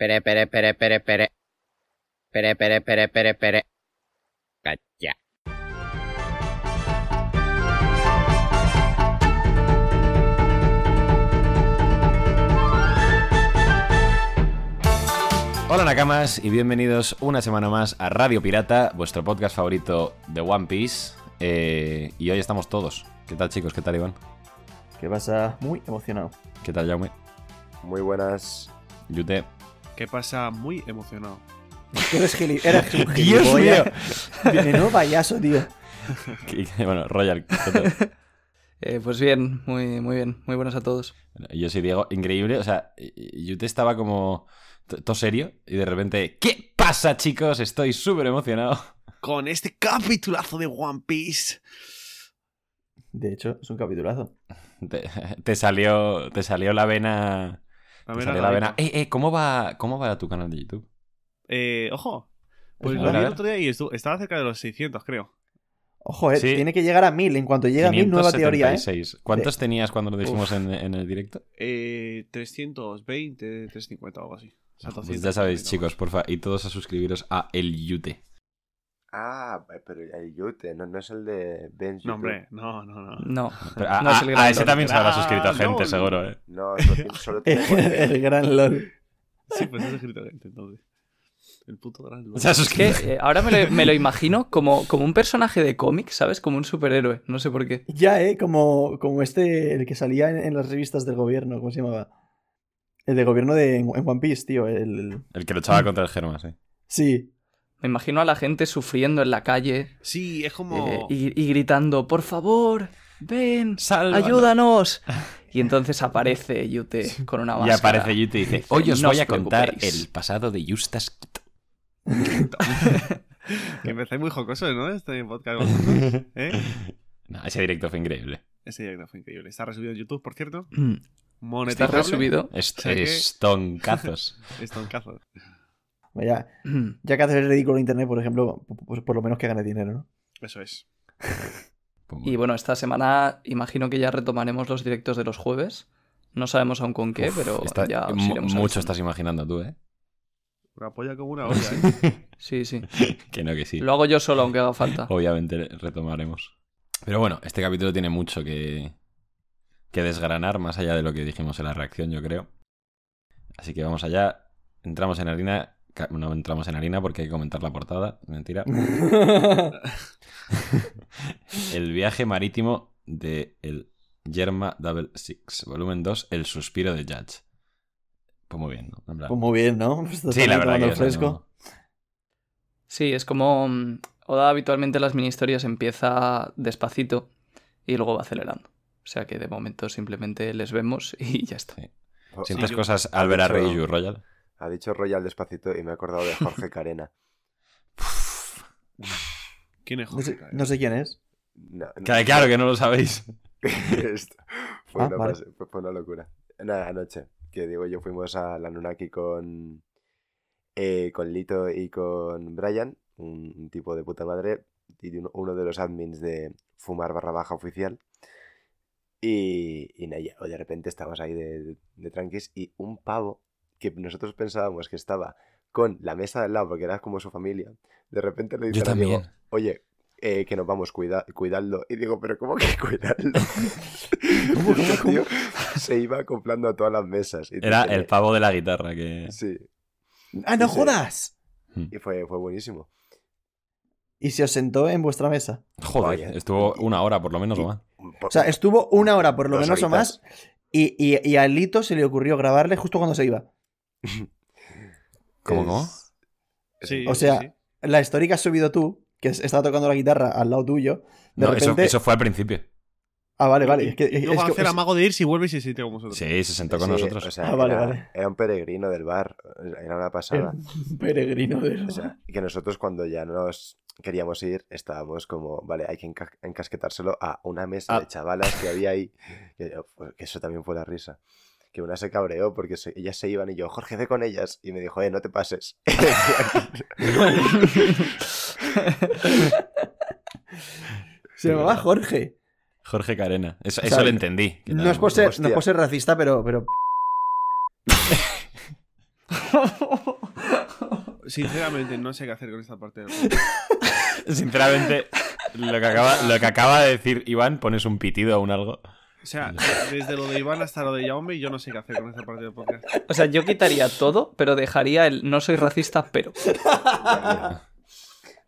Pere, pere, pere, pere, pere. Pere, pere, pere, pere, pere. Cacha. Hola Nakamas y bienvenidos una semana más a Radio Pirata, vuestro podcast favorito de One Piece. Eh, y hoy estamos todos. ¿Qué tal chicos? ¿Qué tal Iván? ¿Qué pasa? Muy emocionado. ¿Qué tal Jaume? Muy buenas. Yute. ¿Qué pasa? Muy emocionado. Tú eres, gili eres un Dios gilipollas. Menudo payaso, tío. Bueno, Royal. Eh, pues bien, muy, muy bien. Muy buenas a todos. Bueno, Yo soy Diego. Increíble. O sea, y- Yute estaba como todo serio y de repente... ¿Qué pasa chicos? Estoy súper emocionado. Con este capitulazo de One Piece. De hecho, es un capitulazo. Te, te salió, te salió la vena... A ver, la vena. Eh, eh, ¿cómo va, ¿Cómo va tu canal de YouTube? Eh, ojo. Pues A lo ver, vi a el otro día y estaba cerca de los 600, creo. Ojo, eh, Sí. tiene que llegar a mil. En cuanto llegue a mil, nueva teoría, ¿eh? 576. ¿Cuántos tenías cuando lo dijimos en, en el directo? Eh, 320, 350 o algo así. O sea, Pues 200, ya sabéis, 200. chicos, porfa, y todos a suscribiros a El Yute. Ah, pero el Yute, no, no es el de Ben's No, hombre, no, no, no. No. Pero a, No es a- el a gran ese Lord. también se habrá Ah, suscrito gente, no. seguro, ¿eh? No, solo tiene, solo tiene el, gran LOL. Sí, pues es escrito gente, entonces. El puto gran Se ha Es que suscrito. eh, ahora me lo, me lo imagino como, como un personaje de cómic, ¿sabes? Como un superhéroe. No sé por qué. Ya, ¿eh? Como, como este, el que salía en, en las revistas del gobierno. ¿Cómo se llamaba? El de gobierno de en, en One Piece, tío. El, el- El que luchaba contra el Germa, sí. Sí. Me imagino a la gente sufriendo en la calle Sí, es como. eh, y, y gritando, por favor, ven, Sálvanos". ayúdanos. Y entonces aparece Yute con una Y máscara. aparece Yute y dice, hoy os "No voy os a contar preocupéis". el pasado de Justas Quito. que empezáis muy jocoso, ¿no? Este podcast. ¿Eh? No, ese directo fue increíble. Ese directo fue increíble. Está resubido en YouTube, por cierto. Mm, Está resubido. Est- sea que- Estoncazos. Estoncazo. Vaya, Mm. ya que haces el ridículo en internet, por ejemplo, pues por lo menos que gane dinero, ¿no? Eso es. Pues Y bueno, esta semana imagino que ya retomaremos los directos de los jueves. No sabemos aún con qué, Uf, pero está- ya os iremos mucho avisando. estás imaginando tú, ¿eh? Una polla como una olla, ¿eh? Sí, sí. que no, que sí. Lo hago yo solo, aunque haga falta. Obviamente retomaremos. Pero bueno, este capítulo tiene mucho que, que desgranar, más allá de lo que dijimos en la reacción, yo creo. Así que vamos allá. Entramos en harina. No entramos en harina porque hay que comentar la portada. Mentira. El viaje marítimo de el Yerma Double Six, volumen 2, El suspiro de Judge. Pues muy bien, ¿no? En plan- Pues muy bien, ¿no? Pues sí, la verdad que fresco. no- Sí, es como. mm, Oda habitualmente las mini historias empieza despacito y luego va acelerando. O sea que de momento simplemente les vemos y ya está. sí. Oh, ¿Sientes cosas al ver a Rey Royal? Ha dicho Royal despacito y me he acordado de Jorge Carena. ¿Quién es No Jorge? sé, no sé quién es. No, no. Claro, claro que no lo sabéis. Esto fue, Ah, una vale. pase- fue- fue una locura. Nada, anoche, que digo yo, fuimos a la Nunaki con, eh, con Lito y con Brian, un, un tipo de puta madre, y de uno, uno de los admins de Fumar barra baja oficial. Y, y de repente estábamos ahí de, de tranquis y un pavo que nosotros pensábamos que estaba con la mesa del lado porque era como su familia, de repente le dice Yo al amigo, también. oye, eh, que nos vamos, cuida, cuidadlo. Y digo, pero ¿cómo que cuidarlo? ¿Cómo, el cómo, tío se iba acoplando a todas las mesas. Y Era dice, el pavo de la guitarra que... Sí, ¡Ah, no jodas! y fue, fue buenísimo. Y se os sentó en vuestra mesa. Joder, Vaya. estuvo una hora por lo menos o más. O sea, estuvo una hora por lo Dos menos o más. Y, y, y a Lito se le ocurrió grabarle justo cuando se iba. ¿Cómo, cómo? Sí, O sea, sí. La historia que has subido tú, que es- estaba tocando la guitarra al lado tuyo, de No, repente... eso fue al principio. Ah, vale, vale. Es que, es luego que- hacer amago de ir si vuelve y se siente con vosotros. Sí, se sentó con Sí, nosotros. o sea, Ah, vale, era, vale. era un peregrino del bar. Era una pasada. Un peregrino de... O sea, que nosotros cuando ya nos queríamos ir, estábamos como, vale, hay que enca- encasquetárselo a una mesa Ah. de chavalas que había ahí. Que, que eso también fue la risa. Que una se cabreó porque se- ellas se iban y yo, Jorge, ve con ellas. Y me dijo, eh, no te pases. Se llamaba Jorge. Jorge Carena. Eso, O eso lo entendí. No es por ser, no es hostia. por ser racista, pero, pero Sinceramente, no sé qué hacer con esta parte del. Sinceramente, lo que, acaba, lo que acaba de decir Iván, pones un pitido o un algo. O sea, desde lo de Iván hasta lo de Jaume, yo no sé qué hacer con esta parte del podcast. O sea, yo quitaría todo, pero dejaría el no soy racista, pero.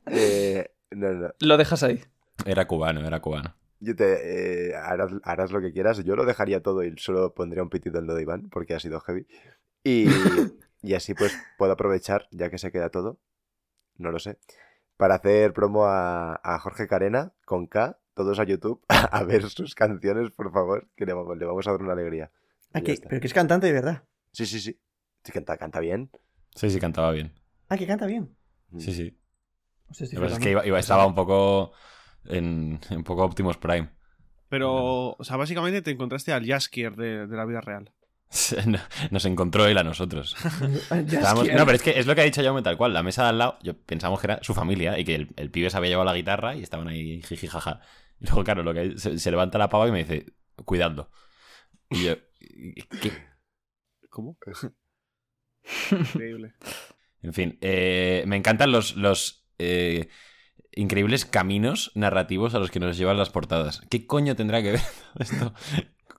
Eh, no, no. Lo dejas ahí. Era cubano, era cubano. Yo te eh, harás, harás lo que quieras. Yo lo dejaría todo y solo pondría un pitido en lo de Iván, porque ha sido heavy. Y, y así pues puedo aprovechar, ya que se queda todo, no lo sé, para hacer promo a, a Jorge Carena con K, todos a YouTube, a ver sus canciones, por favor, que le vamos, le vamos a dar una alegría. Ah, que- pero que es cantante de verdad. Sí, sí, sí. Sí, canta, canta bien. Sí, sí, cantaba bien. Ah, que canta bien. Mm. Sí, sí. Lo que pasa es que iba, iba- estaba un poco en un poco Optimus Prime. Pero, o sea, básicamente te encontraste al Jaskier de, de la vida real. Nos encontró él a nosotros. Estábamos- No, pero es que es lo que ha dicho Jaume tal cual. La mesa de al lado, yo pensamos que era su familia y que el, el pibe se había llevado la guitarra y estaban ahí jiji jaja. Y luego, claro, lo que se, se levanta la pava y me dice, cuidadlo. Y yo, ¿qué? ¿Cómo? Increíble. En fin, eh, me encantan los, los eh, increíbles caminos narrativos a los que nos llevan las portadas. ¿Qué coño tendrá que ver esto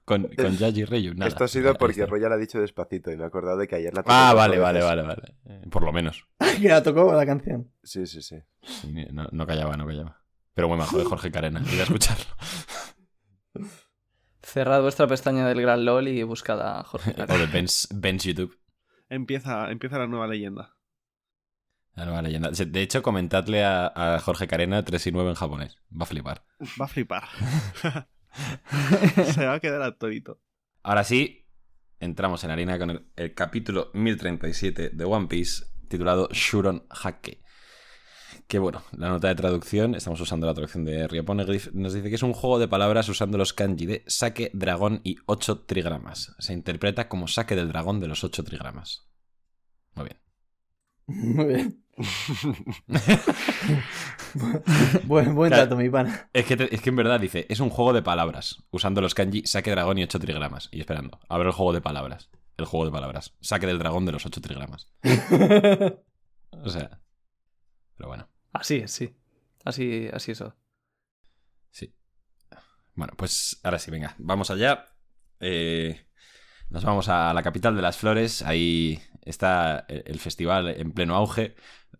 con, con Yaji Reyu? Nada. Esto ha sido porque está. Royal ha dicho despacito y me he acordado de que ayer la tocó Ah, vale, vale, vale, vale. Eh, Por lo menos. que la tocó la canción. Sí, sí, sí. Sí, no, no callaba, no callaba. Pero muy majo de Jorge Carena. Ir a escucharlo. Cerrad vuestra pestaña del Gran LOL y buscad a Jorge. o de Ben's, Ben's YouTube. Empieza, empieza la nueva leyenda. La nueva leyenda. De hecho, comentadle a, a Jorge Carena 3 y 9 en japonés. Va a flipar. Va a flipar. Se va a quedar atónito. Ahora sí, entramos en harina con el, el capítulo 1037 de One Piece, titulado Shuron Hake. Que bueno, la nota de traducción, estamos usando la traducción de Rioponeglyph, nos dice que es un juego de palabras usando los kanji de saque, dragón y 8 trigramas. Se interpreta como saque del dragón de los 8 trigramas. Muy bien. Muy bien. buen buen Claro. dato, mi pana. Es que, te- es que en verdad dice, es un juego de palabras, usando los kanji saque dragón y 8 trigramas. Y esperando, a ver el juego de palabras. El juego de palabras. Saque del dragón de los 8 trigramas. O sea. Pero bueno, Así es, sí. Así, así eso. sí. Bueno, pues ahora sí, venga, vamos allá. Eh, nos vamos a la capital de las flores. Ahí está el el festival en pleno auge.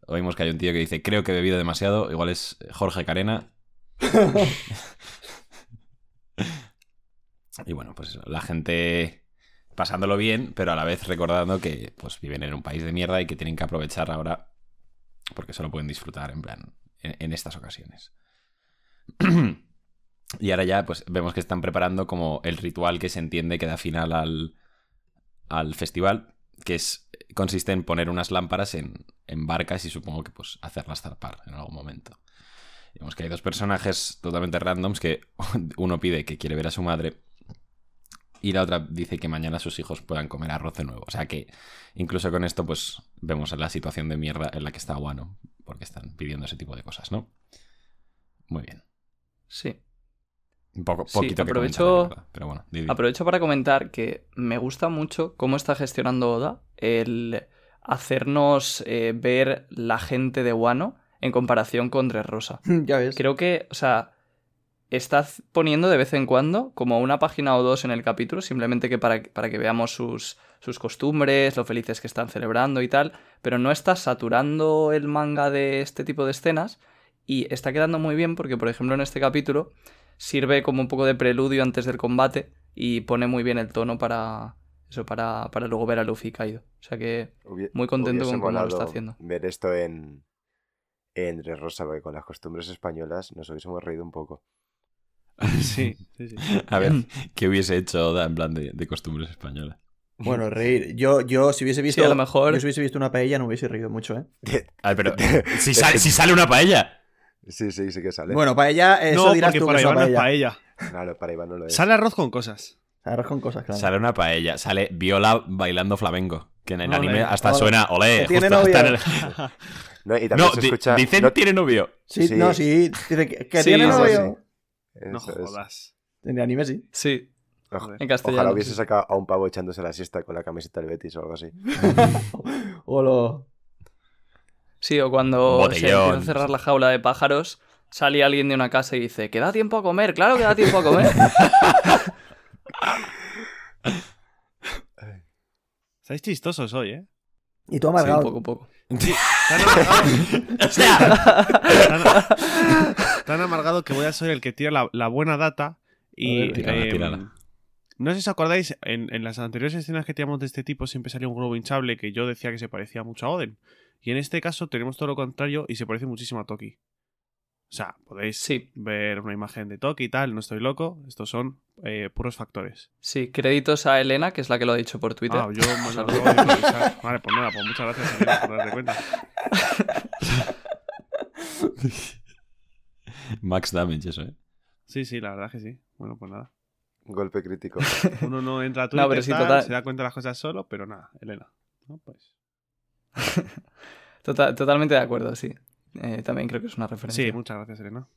Oímos que hay un tío que dice, creo que he bebido demasiado. Igual es Jorge Carena. Y bueno, pues eso, la gente pasándolo bien, pero a la vez recordando que pues viven en un país de mierda y que tienen que aprovechar ahora porque solo pueden disfrutar en plan en, estas ocasiones. y ahora ya pues vemos que están preparando como el ritual que se entiende que da final al, al festival, que es consiste en poner unas lámparas en, en barcas y supongo que pues hacerlas zarpar en algún momento. Vemos que hay dos personajes totalmente randoms que uno pide que quiere ver a su madre y la otra dice que mañana sus hijos puedan comer arroz de nuevo. O sea que incluso con esto pues vemos la situación de mierda en la que está Wano porque están pidiendo ese tipo de cosas, ¿no? Muy bien. Sí. Un poco, Sí, poquito que aprovecho- comentar, verdad, pero bueno, di, di. Aprovecho para comentar que me gusta mucho cómo está gestionando Oda el hacernos eh, ver la gente de Wano en comparación con Dressrosa. ya ves. Creo que, o sea, está poniendo de vez en cuando como una página o dos en el capítulo, simplemente que para, para que veamos sus, sus costumbres, lo felices que están celebrando y tal, pero no está saturando el manga de este tipo de escenas y está quedando muy bien porque, por ejemplo, en este capítulo sirve como un poco de preludio antes del combate y pone muy bien el tono para eso, para, para luego ver a Luffy caído. O sea que Muy contento hubiese con cómo lo está haciendo. Ver esto en, en Dressrosa, porque con las costumbres españolas nos hubiésemos reído un poco. Sí, sí, sí. A ver, ¿qué hubiese hecho Oda en plan de, de costumbres españolas? Bueno, reír. Yo, yo si hubiese visto. Sí, a lo mejor- Yo si hubiese visto una paella no hubiese reído mucho, ¿eh? A ver, pero si sale, si sale una paella. Sí, sí, sí que sale. Bueno, paella, eso no, dirás porque tú para que es una Iván no es paella. paella. Claro, para Iván no lo es. Sale arroz con cosas. Arroz con cosas, claro. Sale una paella. Sale Viola bailando flamenco. Que en el anime hasta suena olé. Tiene justo hasta en el- No, y también No, se escucha... dicen no- tiene novio. Sí, Sí. no, sí. Dice que, que Sí, tiene sí, Eso No es. jodas. En el anime sí. sí. Joder. En castellano. Ojalá hubiese sí. sacado a un pavo echándose la siesta con la camiseta del Betis o algo así. o lo... Sí, o cuando se Botellón. empieza a cerrar la jaula de pájaros, sale alguien de una casa y dice, ¿que da tiempo a comer? Claro que da tiempo a comer. Estáis chistosos hoy, ¿eh? Y tú Sí, amargado. poco, poco. Tan amargado, tan, tan amargado que voy a ser el que tira la, la buena data. Y A ver, tírala, tírala. no sé si os acordáis, en, en las anteriores escenas que tiramos de este tipo siempre salía un globo hinchable que yo decía que se parecía mucho a Oden. Y en este caso tenemos todo lo contrario y se parece muchísimo a Toki. O sea, podéis Sí, ver una imagen de Toki y tal, no estoy loco. Estos son eh, puros factores. sí. Créditos a Elena, que es la que lo ha dicho por Twitter. Ah, yo me lo. Vale, pues nada, pues muchas gracias Elena, por darte cuenta. Max damage, eso, ¿eh? Sí, sí, la verdad que sí. Bueno, pues nada. Golpe crítico. Uno no entra a Twitter, No, pero sí, tal, total. se da cuenta de las cosas solo, pero nada, Elena. ¿no? Pues, Tota- totalmente de acuerdo, sí. Eh, también creo que es una referencia. sí, muchas gracias, Elena.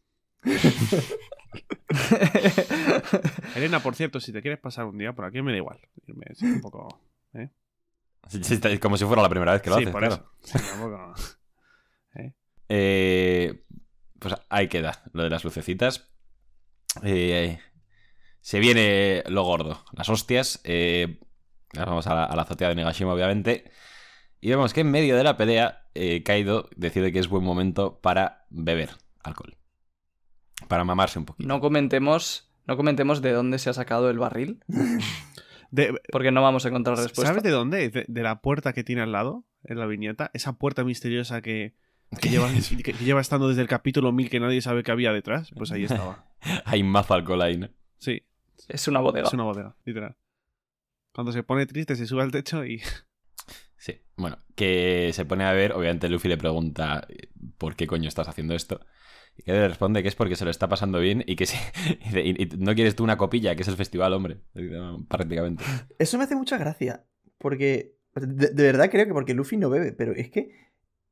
Elena, por cierto, si te quieres pasar un día por aquí, me da igual. Irme, sí, un poco. Sí, sí, está- Como si fuera la primera vez que lo sí, haces, por claro. eso. Sí, tampoco- Eh, pues ahí queda lo de las lucecitas. Eh, se viene lo gordo, las hostias. Eh, ahora vamos a la, a la azotea de Negashima, obviamente. Y vemos que en medio de la pelea, eh, Kaido decide que es buen momento para beber alcohol. Para mamarse un poquito. No comentemos, no comentemos de dónde se ha sacado el barril, De- porque no vamos a encontrar respuesta. ¿Sabes de dónde? De, de la puerta que tiene al lado, en la viñeta. Esa puerta misteriosa que, que, lleva, que- que lleva estando desde el capítulo 1000 que nadie sabe que había detrás. Pues ahí estaba. Hay mazo alcohol ahí, ¿no? Sí, Es una bodega. es una bodega, literal. Cuando se pone triste, se sube al techo y. Sí, bueno, que se pone a ver, obviamente Luffy le pregunta ¿por qué coño estás haciendo esto? Y que le responde que es porque se lo está pasando bien y que sí, y dice, "Y- y no quieres tú una copilla, que es el festival, hombre, Dice, "No, prácticamente. Eso me hace mucha gracia. Porque. De, de verdad creo que porque Luffy no bebe, pero es que.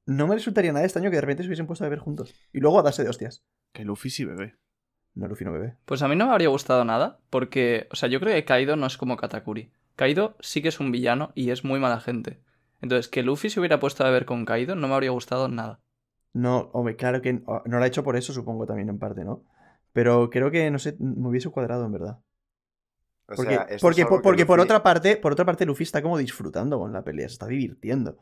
No me resultaría nada extraño que de repente se hubiesen puesto a beber juntos. Y luego a darse de hostias. Que Luffy sí bebé. No, Luffy no bebe. Pues a mí no me habría gustado nada, porque, o sea, yo creo que Kaido no es como Katakuri. Kaido sí que es un villano y es muy mala gente. Entonces, que Luffy se hubiera puesto a beber con Kaido no me habría gustado nada. No, hombre, claro que no, no lo ha hecho por eso, supongo también en parte, ¿no? Pero creo que, no sé, me hubiese cuadrado en verdad. O Porque, sea, esto es porque, porque por otra parte, por otra parte, Luffy está como disfrutando con la pelea, se está divirtiendo.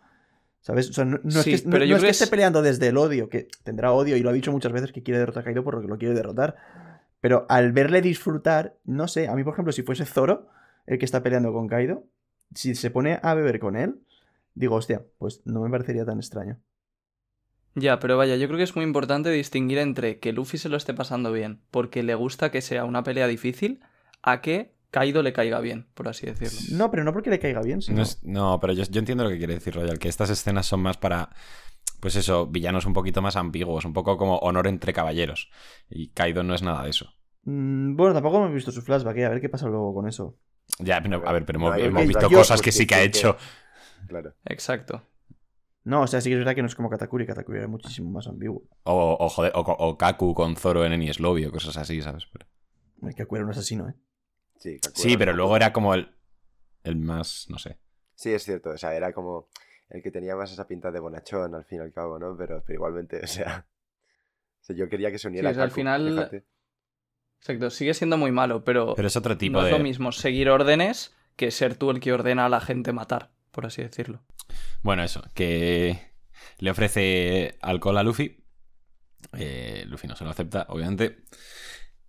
¿Sabes? O sea, no, no Sí, es que, no- pero no yo es creo que esté es- peleando desde el odio, que tendrá odio y lo ha dicho muchas veces que quiere derrotar a Kaido por lo que lo quiere derrotar. Pero al verle disfrutar, no sé, a mí, por ejemplo, si fuese Zoro el que está peleando con Kaido, si se pone a beber con él, digo, hostia, pues no me parecería tan extraño. Ya, pero vaya, yo creo que es muy importante distinguir entre que Luffy se lo esté pasando bien porque le gusta que sea una pelea difícil a que Kaido le caiga bien, por así decirlo. No, pero no porque le caiga bien, sino... No, es- no, pero yo, yo entiendo lo que quiere decir Royal, que estas escenas son más para, pues eso, villanos un poquito más ambiguos, un poco como honor entre caballeros. Y Kaido no es nada de eso. Mm, bueno, tampoco hemos visto su flashback, ¿eh? a ver qué pasa luego con eso. Ya, pero- a ver, pero hemos, visto cosas que sí que ha hecho. Claro. Exacto. No, o sea, sí que es verdad que no es como Katakuri, Katakuri era muchísimo más ambiguo. O, o, joder, o, o Kaku con Zoro en Enies Lobby o cosas así, ¿sabes? Pero- El Kaku era un asesino, ¿eh? Sí, pero luego era como el, el más, no sé. Sí, es cierto. O sea, era como el que tenía más esa pinta de bonachón al fin y al cabo, ¿no? Pero, pero igualmente, o sea. o sea, yo quería que se uniera Sí, o sea, al final- fíjate. Exacto, sigue siendo muy malo, pero, Pero es otro tipo no de... es lo mismo seguir órdenes que ser tú el que ordena a la gente matar, por así decirlo. Bueno, eso, que le ofrece alcohol a Luffy. Eh, Luffy no se lo acepta, obviamente.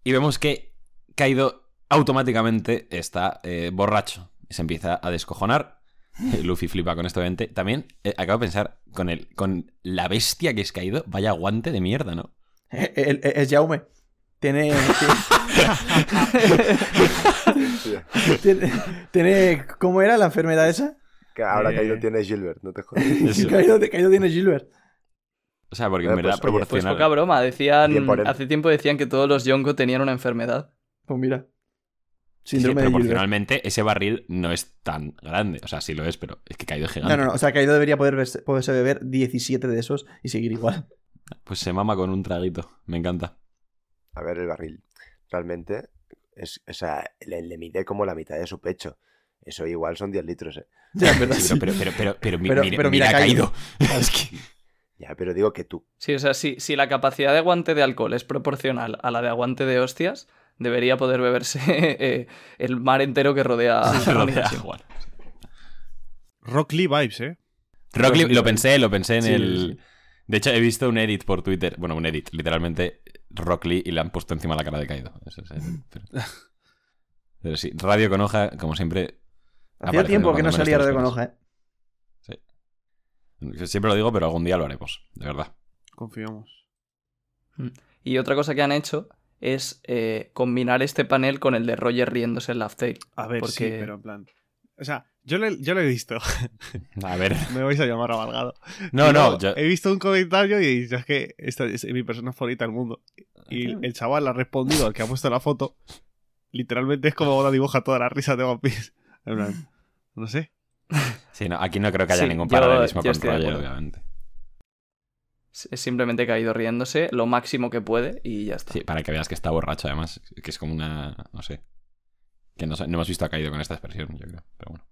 Y vemos que Kaido automáticamente está eh, borracho. Y se empieza a descojonar. Eh, Luffy flipa con esto, obviamente. También eh, acabo de pensar, con, el, con la bestia que es Kaido, vaya guante de mierda, ¿no? El- es Jaume. Tiene. Tiene, tiene- ¿Cómo era la enfermedad esa? Que ahora Eh. Kaido tiene Gilbert, no te jodas. Caído, caído tiene Gilbert. O sea, porque en verdad pues, Pues poca broma, decían. Bien. Hace tiempo decían que todos los Yonko tenían una enfermedad. Pues mira. Sí, sí, Síndrome de Gilbert. proporcionalmente ese barril no es tan grande. O sea, sí lo es, pero es que Kaido es gigante. No, no, no. O sea, Caído debería poder verse- poderse beber 17 de esos y seguir igual. Pues se mama con un traguito. Me encanta. A ver, el barril. Realmente, Es, o sea, le, le mide como la mitad de su pecho. Eso igual son 10 litros, ¿eh? Ya, verdad, Sí, pero, pero, pero, pero, mi- Pero- mira, pero mira, mira. Es que- Ya, pero digo que tú. Sí, o sea, si, si la capacidad de aguante de alcohol es proporcional a la de aguante de hostias, debería poder beberse eh, el mar entero que rodea a rodea Onihashi. a Juan. Rock Lee vibes, ¿eh? Rock Lee- lo pensé, lo pensé en Sí, el. sí. De hecho, he visto un edit por Twitter. Bueno, un edit, literalmente. Rock Lee y le han puesto encima la cara de Kaido. Eso es, pero... pero sí, Radio con hoja, como siempre. Hacía tiempo que no salía Radio con hoja, ¿eh? Siempre lo digo, pero algún día lo haremos, de verdad. Confiamos. Y otra cosa que han hecho es eh, combinar este panel con el de Roger riéndose en Laugh Tale. A ver, sí, Porque- pero en plan. O sea, yo lo, he- yo lo he visto. A ver. Me vais a llamar amargado. No, no, yo- He visto un comentario y he dicho, es que esta es mi persona favorita del mundo. Y el chaval ha respondido al que ha puesto la foto. Literalmente es como una dibuja toda la risa de One Piece. En plan, no sé. Sí, no, aquí no creo que haya Sí, ningún paralelismo yo con Roger, acuerdo. Obviamente. Es simplemente caído riéndose lo máximo que puede y ya está. Sí, para que veas que está borracho, además. Que es como una. No sé. Que no, no hemos visto a Kaido con esta expresión, yo creo. Pero bueno.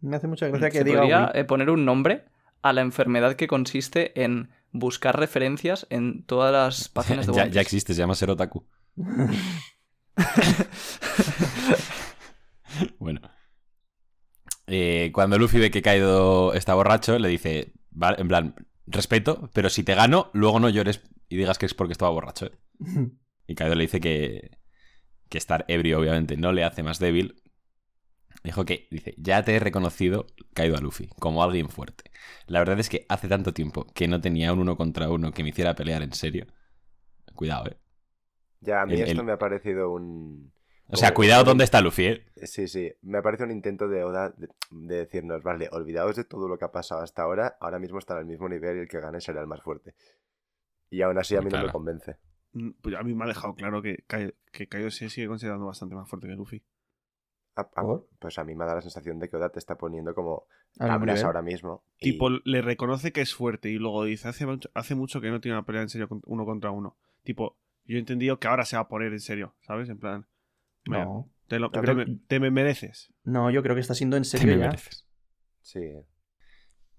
Me hace mucha gracia que Se diga. podría eh, poner un nombre a la enfermedad que consiste en buscar referencias en todas las páginas de ya, One ya Piece. existe, se llama Serotaku. Bueno. Eh, cuando Luffy ve que Kaido está borracho, le dice, vale, en plan, respeto, pero si te gano, luego no llores y digas que es porque estaba borracho. ¿eh". Y Kaido le dice que, que estar ebrio, obviamente, no le hace más débil. Dijo que, dice, ya te he reconocido, Kaido a Luffy, como alguien fuerte. La verdad es que hace tanto tiempo que no tenía un uno contra uno que me hiciera pelear en serio. Cuidado, eh. Ya, a mí El- esto el- me ha parecido un... O sea, como- cuidado dónde está Luffy, eh. Sí, sí, me parece un intento de Oda de, de decirnos, vale, olvidaos de todo lo que ha pasado hasta ahora, ahora mismo está al mismo nivel y el que gane será el más fuerte. Y aún así a mí no me convence. Mm, Pues a mí me ha dejado claro que, que Kaido se sigue considerando bastante más fuerte que Luffy. A- a- ¿Por? pues a mí me da la sensación de que Oda te está poniendo como nivel. ahora mismo. y- Tipo, le reconoce que es fuerte y luego dice, hace mucho, hace mucho que no tiene una pelea en serio uno contra uno. Tipo, yo he entendido que ahora se va a poner en serio, ¿sabes? En plan, mira, No. te, lo- te creo- te me mereces. No, yo creo que está siendo en Te serio me ya. mereces. Sí, O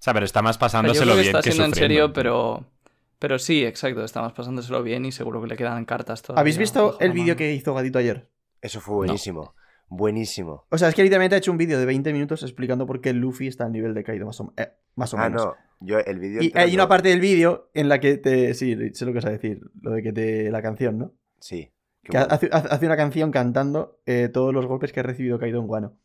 sea, pero está más O sea, yo pasándoselo creo que bien está que siendo en sufriendo. serio, pero... Pero sí, exacto, estamos pasándoselo bien y seguro que le quedan cartas todavía. ¿Habéis visto el vídeo que hizo Gatito ayer? eso fue buenísimo. Buenísimo. O sea, es que literalmente ha hecho un vídeo de 20 minutos explicando por qué Luffy está al nivel de Kaido, más o, eh, más o Ah, menos. no. Yo el vídeo. Y hay una parte del vídeo en la que te. Sí, sé lo que vas a decir. Lo de que te. La canción, ¿no? Sí. Que bueno. hace, una canción cantando eh, todos los golpes que ha recibido Kaido en Guano.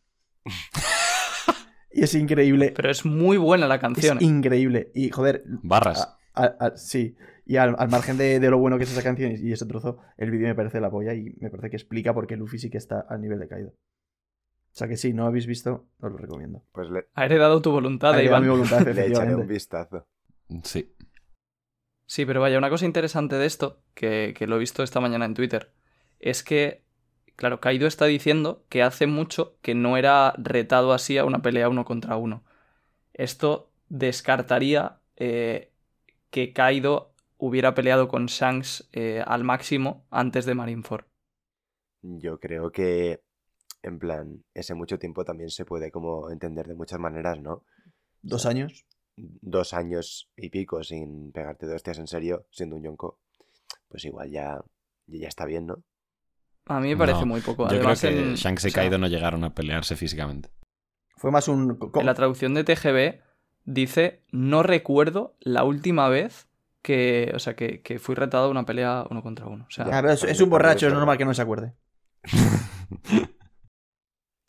y es increíble. Pero es muy buena la Es canción. ¿eh? increíble. Y joder. Barras. a- a- a- sí. Y al, al margen de, de lo bueno que es esa canción y, y ese trozo, el vídeo me parece la polla y me parece que explica por qué Luffy sí que está al nivel de Kaido. O sea que sí, no habéis visto, os lo recomiendo. Pues le, Ha heredado tu voluntad, Ahí va mi Iván. voluntad, le echaré un vistazo. Sí. Sí, pero vaya, una cosa interesante de esto, que, que lo he visto esta mañana en Twitter, es que, claro, Kaido está diciendo que hace mucho que no era retado así a una pelea uno contra uno. Esto descartaría eh, que Kaido hubiera peleado con Shanks eh, al máximo antes de Marineford. Yo creo que, en plan, ese mucho tiempo también se puede como entender de muchas maneras, ¿no? Dos años. Dos años y pico sin pegarte dos hostias en serio, siendo un yonko, pues igual ya, ya está bien, ¿no? A mí me parece No, muy poco. Yo Además, creo que en, Shanks y o sea, Kaido no llegaron a pelearse físicamente. Fue más un. En la traducción de TGB dice, no recuerdo la última vez que, o sea, que, que fui retado a una pelea uno contra uno. O sea, es, un borracho, es normal que no se acuerde.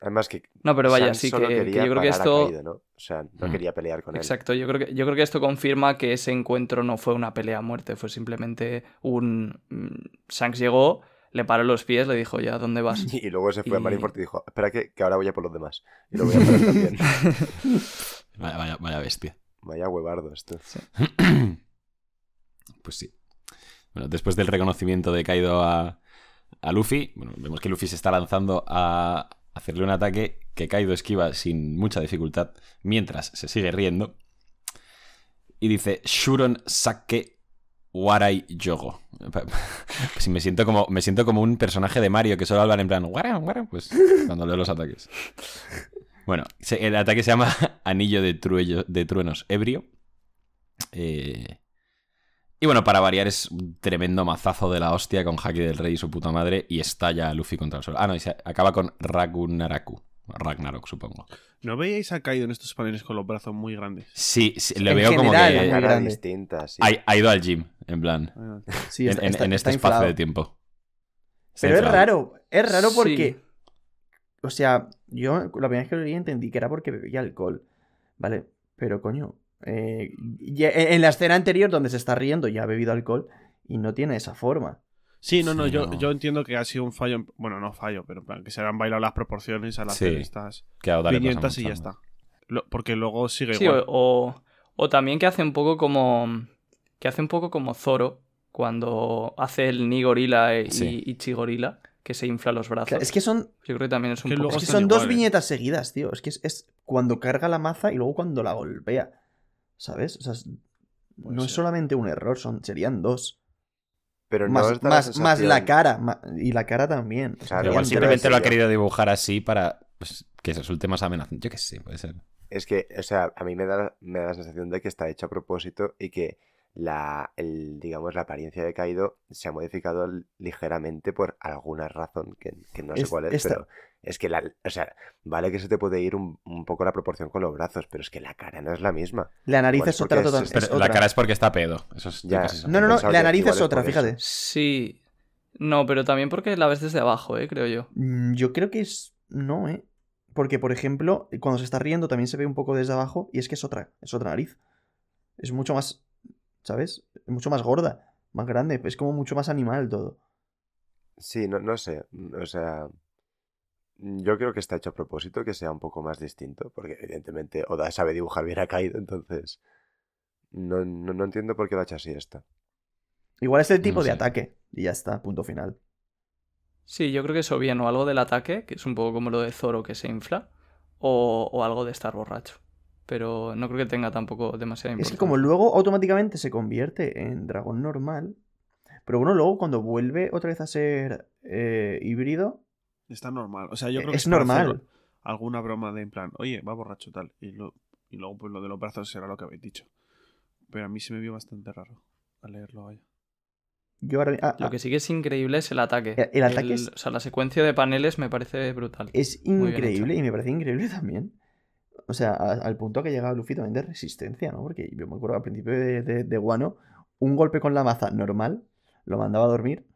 Además que no, pero vaya, Shanks sí que, yo creo que esto... ¿no? O sea, no Mm. quería pelear con él. Exacto, yo creo, que, yo creo que esto confirma que ese encuentro no fue una pelea a muerte, fue simplemente un... mm, Shanks llegó, le paró los pies, le dijo, ya, ¿dónde vas? Y luego se fue a Marineford y dijo, espera que, que ahora voy a por los demás. Y lo voy a parar también. Vaya, vaya, vaya bestia. Vaya huevardo esto. Pues sí. Bueno, después del reconocimiento de Kaido a, a Luffy, bueno, vemos que Luffy se está lanzando a hacerle un ataque que Kaido esquiva sin mucha dificultad mientras se sigue riendo. Y dice, Shuron Sake Warai Yogo. Si me siento como me siento como un personaje de Mario que solo hablan en plan Wara, Wara, pues cuando leo los ataques. Bueno, el ataque se llama Anillo de, Truenos Ebrio. Eh, y bueno, para variar es un tremendo mazazo de la hostia con Haki del Rey y su puta madre y estalla Luffy contra el suelo. Ah, no, y se acaba con Ragnaraku. Ragnarok, supongo. ¿No veíais a Kaido en estos paneles con los brazos muy grandes? Sí, sí, lo En veo como que muy Una cara grande. distinta, sí. ha, ha ido al gym, en plan, Ah, Sí, en, está- en- está- en este está espacio inflado. de tiempo. Está Pero es raro, es raro Sí. porque. O sea, yo la primera vez que lo leí entendí que era porque bebía alcohol. ¿Vale? Pero coño. eh, en la escena anterior donde se está riendo ya ha bebido alcohol y no tiene esa forma. Sí, no, no, Sí, yo, no. yo entiendo que ha sido un fallo. en- Bueno, no fallo, pero en plan, que se le han bailado las proporciones Sí. estas a Oda le pasa viñetas y ya está. Lo- porque luego sigue Sí, igual. o, o, también que hace un poco como. Que hace un poco como Zoro cuando hace el Ni Gorila y, Sí. y Chi Gorila, que se infla los brazos. Claro, es que son, Yo creo que también es un Que poco. es que son dos viñetas seguidas, tío. Es que es, es cuando carga la maza y luego cuando la golpea. ¿Sabes? O sea, es- no es solamente un error, son, serían dos. Pero no más, la más, más la sensación- cara. y la cara también. O sea, Claro, Pero igual simplemente lo ha querido dibujar así para pues, que resulte más amenazante. Yo qué sé, puede ser. Es que, o sea, a mí me da, me da la sensación de que está hecho a propósito y que la, el, digamos, la apariencia de Kaido se ha modificado ligeramente por alguna razón que, que no sé Es- cuál es, esta- pero es que la, o sea, vale que se te puede ir un, un poco la proporción con los brazos, pero es que la cara no es la misma. La nariz es es otra es- Pero la cara es porque está pedo. Eso es Ya. No, no, no, la nariz es otra, fíjate. Sí. No, pero también porque la ves desde abajo, ¿eh? Creo yo. Mm, Yo creo que es. No, ¿eh? Porque, por ejemplo, cuando se está riendo también se ve un poco desde abajo y es que es otra, es otra nariz. Es mucho más. ¿Sabes? Es mucho más gorda, más grande, es como mucho más animal todo. Sí, no, no sé, o sea, yo creo que está hecho a propósito que sea un poco más distinto, porque evidentemente Oda sabe dibujar bien a Kaido, entonces no, no, no entiendo por qué lo ha hecho así esto. Igual es el tipo No de sé. ataque y ya está, punto final. Sí, yo creo que eso bien, o algo del ataque, que es un poco como lo de Zoro que se infla, o, o algo de estar borracho. Pero no creo que tenga tampoco demasiada Es importancia. que como luego automáticamente se convierte en dragón normal, pero bueno, luego cuando vuelve otra vez a ser eh, híbrido, Está normal. O sea, yo creo que es normal. Alguna broma de en plan, oye, va borracho tal. Y, lo- y luego, pues lo de los brazos será lo que habéis dicho. Pero a mí se me vio bastante raro al leerlo vaya. Yo ahora, ah, Lo ah, que sí que es increíble es el ataque. El- el ataque es- O sea, la secuencia de paneles me parece brutal. es increíble y me parece increíble también. O sea, a- al punto que ha llegado Luffy también de resistencia, ¿no? Porque yo me acuerdo al principio de, de, de Wano, un golpe con la maza normal lo mandaba a dormir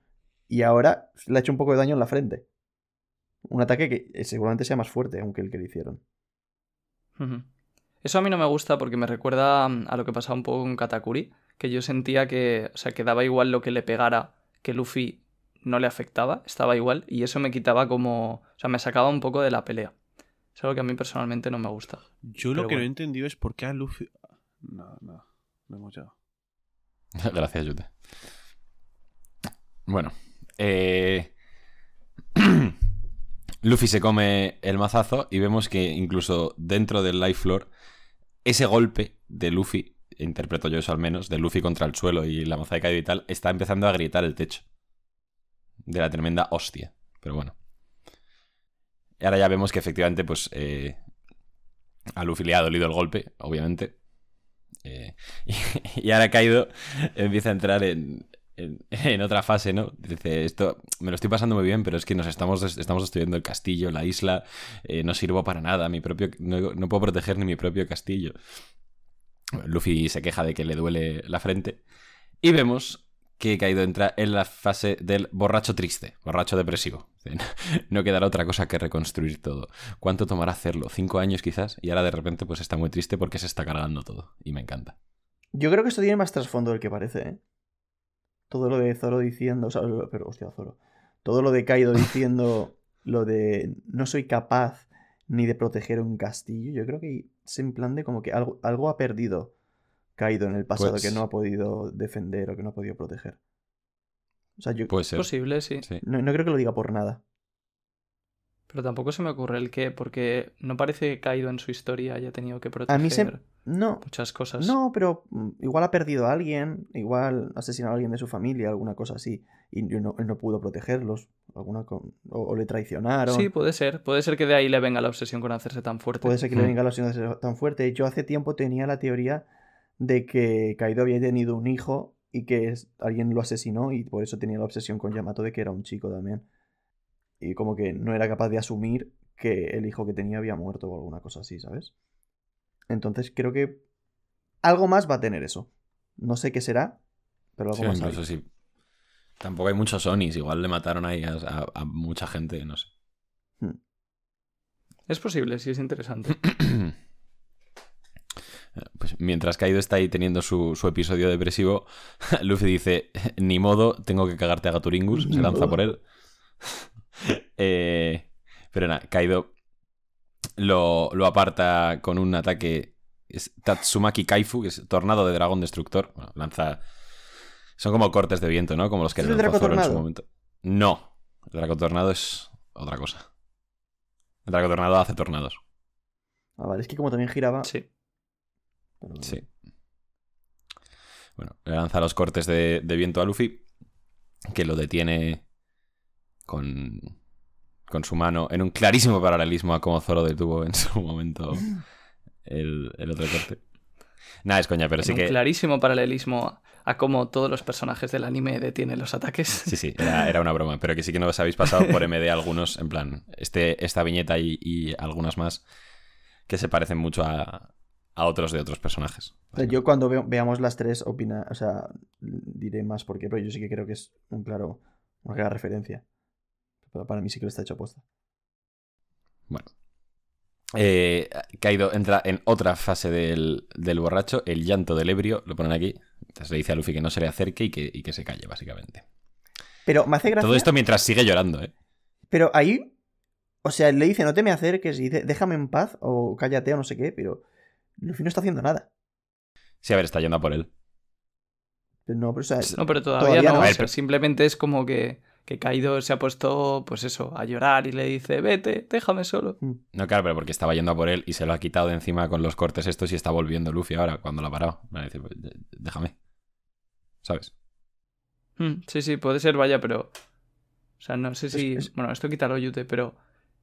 y ahora le ha hecho un poco de daño en la frente. Un ataque que eh, seguramente sea más fuerte aunque el que le hicieron. Eso a mí no me gusta porque me recuerda mm, a lo que pasaba un poco con Katakuri, que yo sentía que, o sea, que daba igual lo que le pegara, que Luffy no le afectaba, estaba igual, y eso me quitaba como, o sea, me sacaba un poco de la pelea. Es algo que a mí personalmente no me gusta. Yo lo que no he entendido es por qué a Luffy. No, no, no hemos llegado. Gracias, Yute. Bueno. Eh... Luffy se come el mazazo y vemos que incluso dentro del Life Floor, ese golpe de Luffy, interpreto yo eso al menos, de Luffy contra el suelo y la maza de Kaido y tal, está empezando a gritar el techo. De la tremenda hostia. Pero bueno. Y ahora ya vemos que efectivamente, pues, eh, a Luffy le ha dolido el golpe, obviamente. Eh, y, y ahora Kaido empieza a entrar en, en, otra fase, ¿no? Dice, esto me lo estoy pasando muy bien, pero es que nos estamos, estamos destruyendo el castillo, la isla, eh, no sirvo para nada, mi propio, no, no puedo proteger ni mi propio castillo. Luffy se queja de que le duele la frente. Y vemos que Kaido entra en la fase del borracho triste, borracho depresivo. No quedará otra cosa que reconstruir todo. ¿Cuánto tomará hacerlo? ¿Cinco años quizás? Y ahora de repente pues está muy triste porque se está cargando todo. Y me encanta. Yo creo que esto tiene más trasfondo del que parece, ¿eh? Todo lo de Zoro diciendo. O sea, pero, hostia, Zoro. Todo lo de Kaido diciendo lo de no soy capaz ni de proteger un castillo. Yo creo que es en plan de como que algo, algo ha perdido Kaido en el pasado Pues- que no ha podido defender o que no ha podido proteger. O sea, yo Puede Es ser. posible, sí. Sí. no, no creo que lo diga por nada. Pero tampoco se me ocurre el qué, porque no parece que Kaido en su historia haya tenido que proteger. A mí se- No, muchas cosas. no, pero mm, igual ha perdido a alguien, igual ha asesinado a alguien de su familia, alguna cosa así, y no, él no pudo protegerlos, alguna co- o, o le traicionaron. Sí, puede ser. Puede ser que de ahí le venga la obsesión con hacerse tan fuerte. Puede ser que le Hmm. venga la opción de ser tan fuerte. Yo hace tiempo tenía la teoría de que Kaido había tenido un hijo y que es- alguien lo asesinó y por eso tenía la obsesión con Yamato de que era un chico también. Y como que no era capaz de asumir que el hijo que tenía había muerto o alguna cosa así, ¿sabes? Entonces creo que algo más va a tener eso. No sé qué será, pero algo Sí, más incluso sí. Tampoco hay muchos Onis, igual le mataron ahí a, a- a mucha gente, no sé. Es posible, sí, es interesante. Pues mientras Kaido está ahí teniendo su, su episodio depresivo, Luffy dice, ni modo, tengo que cagarte a Gaturingus, se lanza por él. Eh, pero nada, Kaido lo, lo aparta con un ataque es Tatsumaki Kaifu, que es tornado de dragón destructor. Bueno, lanza... Son como cortes de viento, ¿no? Como los que ¿Es el lanzó Zoro en su momento. No, el Dracotornado es otra cosa. El Dracotornado hace tornados. Ah, vale, es que como también giraba. Sí. pero- Sí. Bueno, le lanza los cortes de, de viento a Luffy, que lo detiene con, con su mano en un clarísimo paralelismo a como Zoro detuvo en su momento el, el otro corte. Nada, es coña, pero En sí un que... clarísimo paralelismo a cómo todos los personajes del anime detienen los ataques. Sí, sí, era, era una broma, pero que sí que nos habéis pasado por MD algunos, en plan, este, esta viñeta y, y algunas más que se parecen mucho a, a otros de otros personajes. Yo cuando veamos las tres opina, o sea, diré más por qué, pero yo sí que creo que es un claro, una clara referencia. Pero para mí sí que lo está hecho aposta. Bueno. Eh, Kaido entra en otra fase del, del borracho, el llanto del ebrio, lo ponen aquí. Entonces le dice a Luffy que no se le acerque y que, y que se calle, básicamente. Pero me hace gracia. Todo esto mientras sigue llorando, ¿eh? Pero ahí, o sea, le dice, no te me acerques y dice, déjame en paz o cállate o no sé qué, pero Luffy no está haciendo nada. Sí, a ver, está yendo a por él. No, pero o sea, No, pero todavía, Todavía no. no. ver, pero- simplemente es como que, que Kaido se ha puesto, pues eso, a llorar y le dice, vete, déjame solo. No, claro, pero porque estaba yendo a por él y se lo ha quitado de encima con los cortes estos y está volviendo Luffy ahora, cuando lo ha parado. Va a decir, pues, déjame. ¿Sabes? Mm, sí, sí, puede ser, vaya, pero... O sea, no sé si... es- Bueno, esto quítalo, Yute, pero...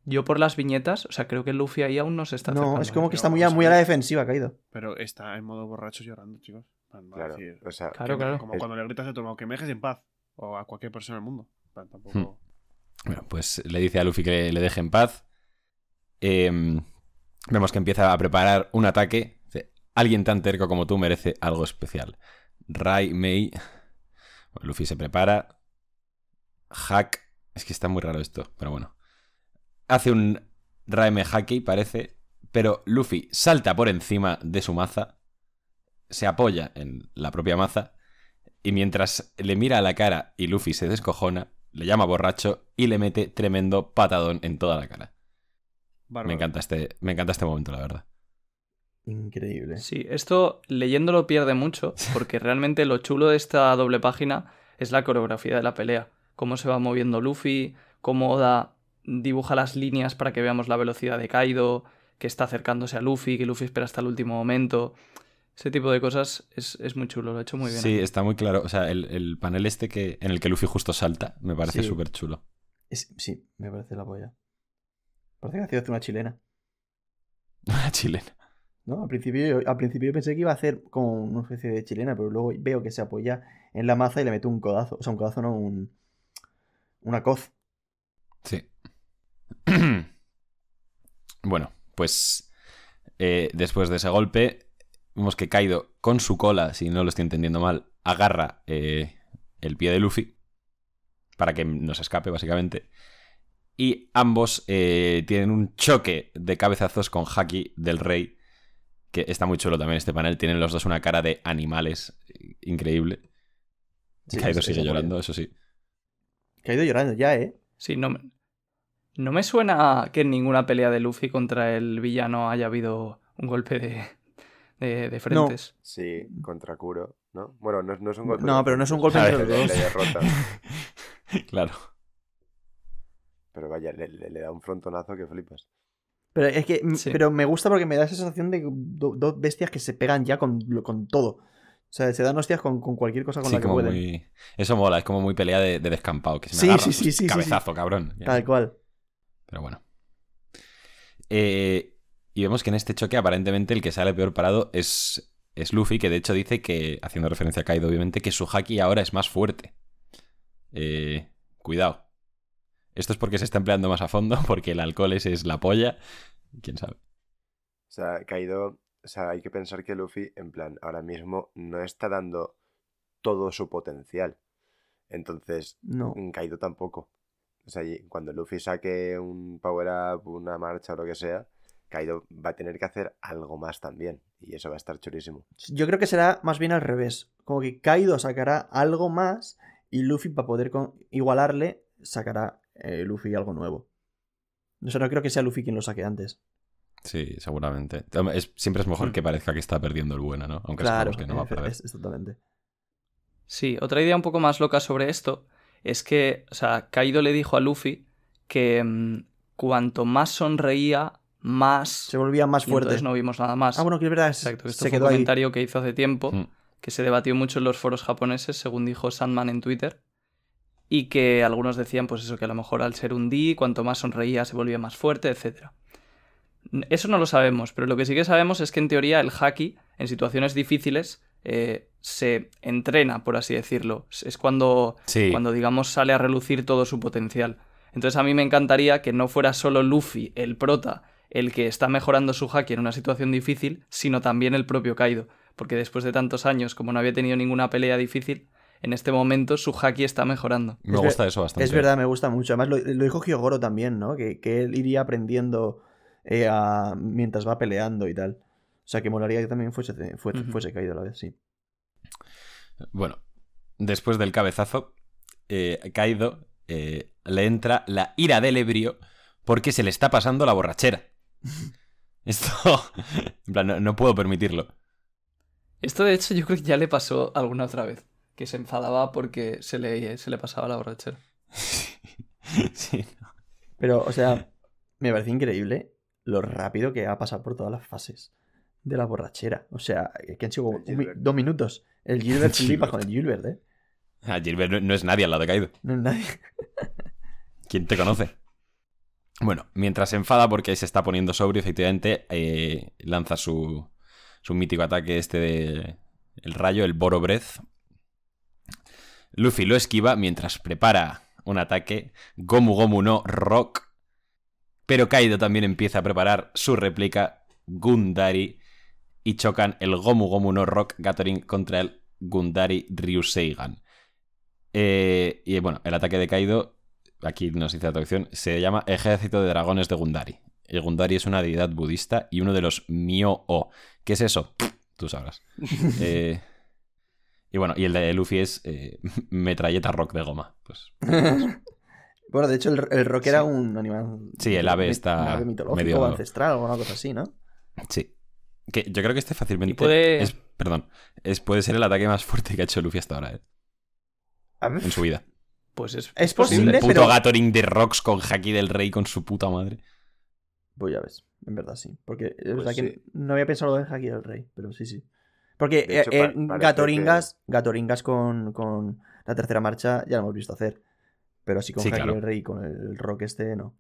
Yo por las viñetas, o sea, creo que Luffy ahí aún no se está no, es como ¿eh? que Pero está muy, a muy a la defensiva, caído. Pero está en modo borracho llorando, chicos. Claro, decir, o sea, Claro, que- claro. Como Es- cuando le gritas a tu hermano que me dejes en paz. O a cualquier persona del mundo. Tampoco. Bueno, pues le dice a Luffy que le deje en paz. Em, vemos que empieza a preparar un ataque. Alguien tan terco como tú merece algo especial. Rai Mei. Luffy se prepara. Hack. Es que está muy raro esto, pero bueno. Hace un Raime Haki, parece. Pero Luffy salta por encima de su maza. Se apoya en la propia maza. Y mientras le mira a la cara y Luffy se descojona, le llama borracho y le mete tremendo patadón en toda la cara. Bárbaro. Me encanta este, me encanta este momento, la verdad. Increíble. Sí, esto leyéndolo pierde mucho, porque realmente lo chulo de esta doble página es la coreografía de la pelea. Cómo se va moviendo Luffy, cómo Oda dibuja las líneas para que veamos la velocidad de Kaido, que está acercándose a Luffy, que Luffy espera hasta el último momento. Ese tipo de cosas es, es muy chulo, lo ha hecho muy bien. Sí, está muy claro. O sea, el, el panel este que, en el que Luffy justo salta me parece Sí. súper chulo. Es- sí, me parece la polla. Parece que ha sido una chilena. Una chilena. ¿No? Al principio, yo- al principio yo pensé que iba a hacer como una especie de chilena, pero luego veo que se apoya en la maza y le mete un codazo. O sea, un codazo, no, un. Una coz. Sí. bueno, pues eh, después de ese golpe, vemos que Kaido, con su cola, si no lo estoy entendiendo mal, agarra eh, el pie de Luffy para que nos escape, básicamente. Y ambos eh, tienen un choque de cabezazos con Haki del Rey, que está muy chulo también este panel. Tienen los dos una cara de animales eh, increíble. Sí, Kaido es- sigue llorando, eso sí. Que ha ido llorando ya, ¿eh? Sí, no, me- no me suena que en ninguna pelea de Luffy contra el villano haya habido un golpe de, de, de frentes. Sí, contra Kuro, ¿no? Bueno, no, no es un golpe. No, pero no es un golpe entre los dos. le derrota. claro. Pero vaya, le, le- le da un frontonazo que flipas. Pero es que Sí. pero me gusta porque me da esa sensación de do- dos bestias que se pegan ya con, con todo. O sea, se dan hostias con, con cualquier cosa con Sí, la que pueden. muy... Eso mola, es como muy pelea de, de descampado. Que se me Sí, agarra, sí, sí, sí, sí, Cabezazo, cabrón. Tal cual. Pero bueno. Eh, y vemos que en este choque aparentemente el que sale peor parado es, es Luffy, que de hecho dice que, haciendo referencia a Kaido obviamente, que su haki ahora es más fuerte. Eh, cuidado. Esto es porque se está empleando más a fondo, porque el alcohol ese es la polla. ¿Quién sabe? O sea, Kaido, o sea, hay que pensar que Luffy, en plan, ahora mismo no está dando todo su potencial. Entonces, No. Kaido tampoco. O sea, y cuando Luffy saque un power up, una marcha o lo que sea, Kaido va a tener que hacer algo más también. Y eso va a estar churísimo. Yo creo que será más bien al revés. Como que Kaido sacará algo más y Luffy, para poder con- igualarle, sacará eh, Luffy algo nuevo. O sea, no creo que sea Luffy quien lo saque antes. Sí, seguramente. Es- siempre es mejor Hmm. que parezca que está perdiendo el bueno, ¿no? Aunque claro, sabemos que no va a perder. es- exactamente. Sí, otra idea un poco más loca sobre esto es que, o sea, Kaido le dijo a Luffy que mm, cuanto más sonreía, más... Se volvía más y fuerte. entonces no vimos nada más. Ah, bueno, que es verdad. Exacto, que esto se fue un ahí. comentario que hizo hace tiempo, Mm. que se debatió mucho en los foros japoneses, según dijo Sandman en Twitter, y que algunos decían, pues eso, que a lo mejor al ser un D, cuanto más sonreía se volvía más fuerte, etc. Eso no lo sabemos, pero lo que sí que sabemos es que en teoría el haki, en situaciones difíciles, eh, se entrena, por así decirlo. Es cuando, Sí. cuando, digamos, sale a relucir todo su potencial. Entonces a mí me encantaría que no fuera solo Luffy, el prota, el que está mejorando su haki en una situación difícil, sino también el propio Kaido. Porque después de tantos años, como no había tenido ninguna pelea difícil, en este momento su haki está mejorando. Me Es gusta eso bastante. Es verdad, me gusta mucho. Además, lo, lo dijo Hyogoro también, ¿no? Que, que él iría aprendiendo eh, a- mientras va peleando y tal. O sea, que molaría que también fuese, fuese caído a la vez, sí. Bueno, después del cabezazo, eh, Kaido eh, le entra la ira del ebrio porque se le está pasando la borrachera. Esto, en plan, no, no puedo permitirlo. Esto de hecho yo creo que ya le pasó alguna otra vez. Que se enfadaba porque se le, se le pasaba la borrachera. Sí. Pero, o sea, me parece increíble lo rápido que ha pasado por todas las fases de la borrachera. O sea, que han sido mi- dos minutos. El Gilbert flipa con el Gilbert, ¿eh? Ah, Gilbert no, no es nadie al lado de Kaido. No es nadie. ¿Quién te conoce? Bueno, mientras se enfada porque se está poniendo sobrio, efectivamente, eh, lanza su, su mítico ataque este de el rayo, el Boro Breath. Luffy lo esquiva mientras prepara un ataque Gomu Gomu no Rock. Pero Kaido también empieza a preparar su réplica Gundari y chocan el Gomu Gomu no Rock Gathering contra el Gundari Ryuseigan. Eh, y bueno, el ataque de Kaido aquí nos dice la traducción, se llama Ejército de Dragones de Gundari. El Gundari es una deidad budista y uno de los Myo-O. ¿Qué es eso? Tú sabrás. Eh, y bueno, y el de Luffy es eh, metralleta rock de goma. Pues Bueno, de hecho, el, el rock era un animal. Sí, el ave está un ave mitológico medio- o ancestral o alguna cosa así, ¿no? sí. Que yo creo que este fácilmente puede- es, perdón, es, puede ser el ataque más fuerte que ha hecho Luffy hasta ahora, eh, A ver, en su vida. Pues es, Es Un posible, puto pero- Gathering de rocks con Haki del Rey con su puta madre. Pues ya ves, en verdad sí. Porque es Pues verdad que sí. no había pensado en Haki del Rey, pero sí, sí. Porque De hecho, eh, eh, Gatoringas, Gatoringas con, con la tercera marcha ya lo hemos visto hacer. Pero así con Sí, Haki claro. del Rey y con el rock este, no.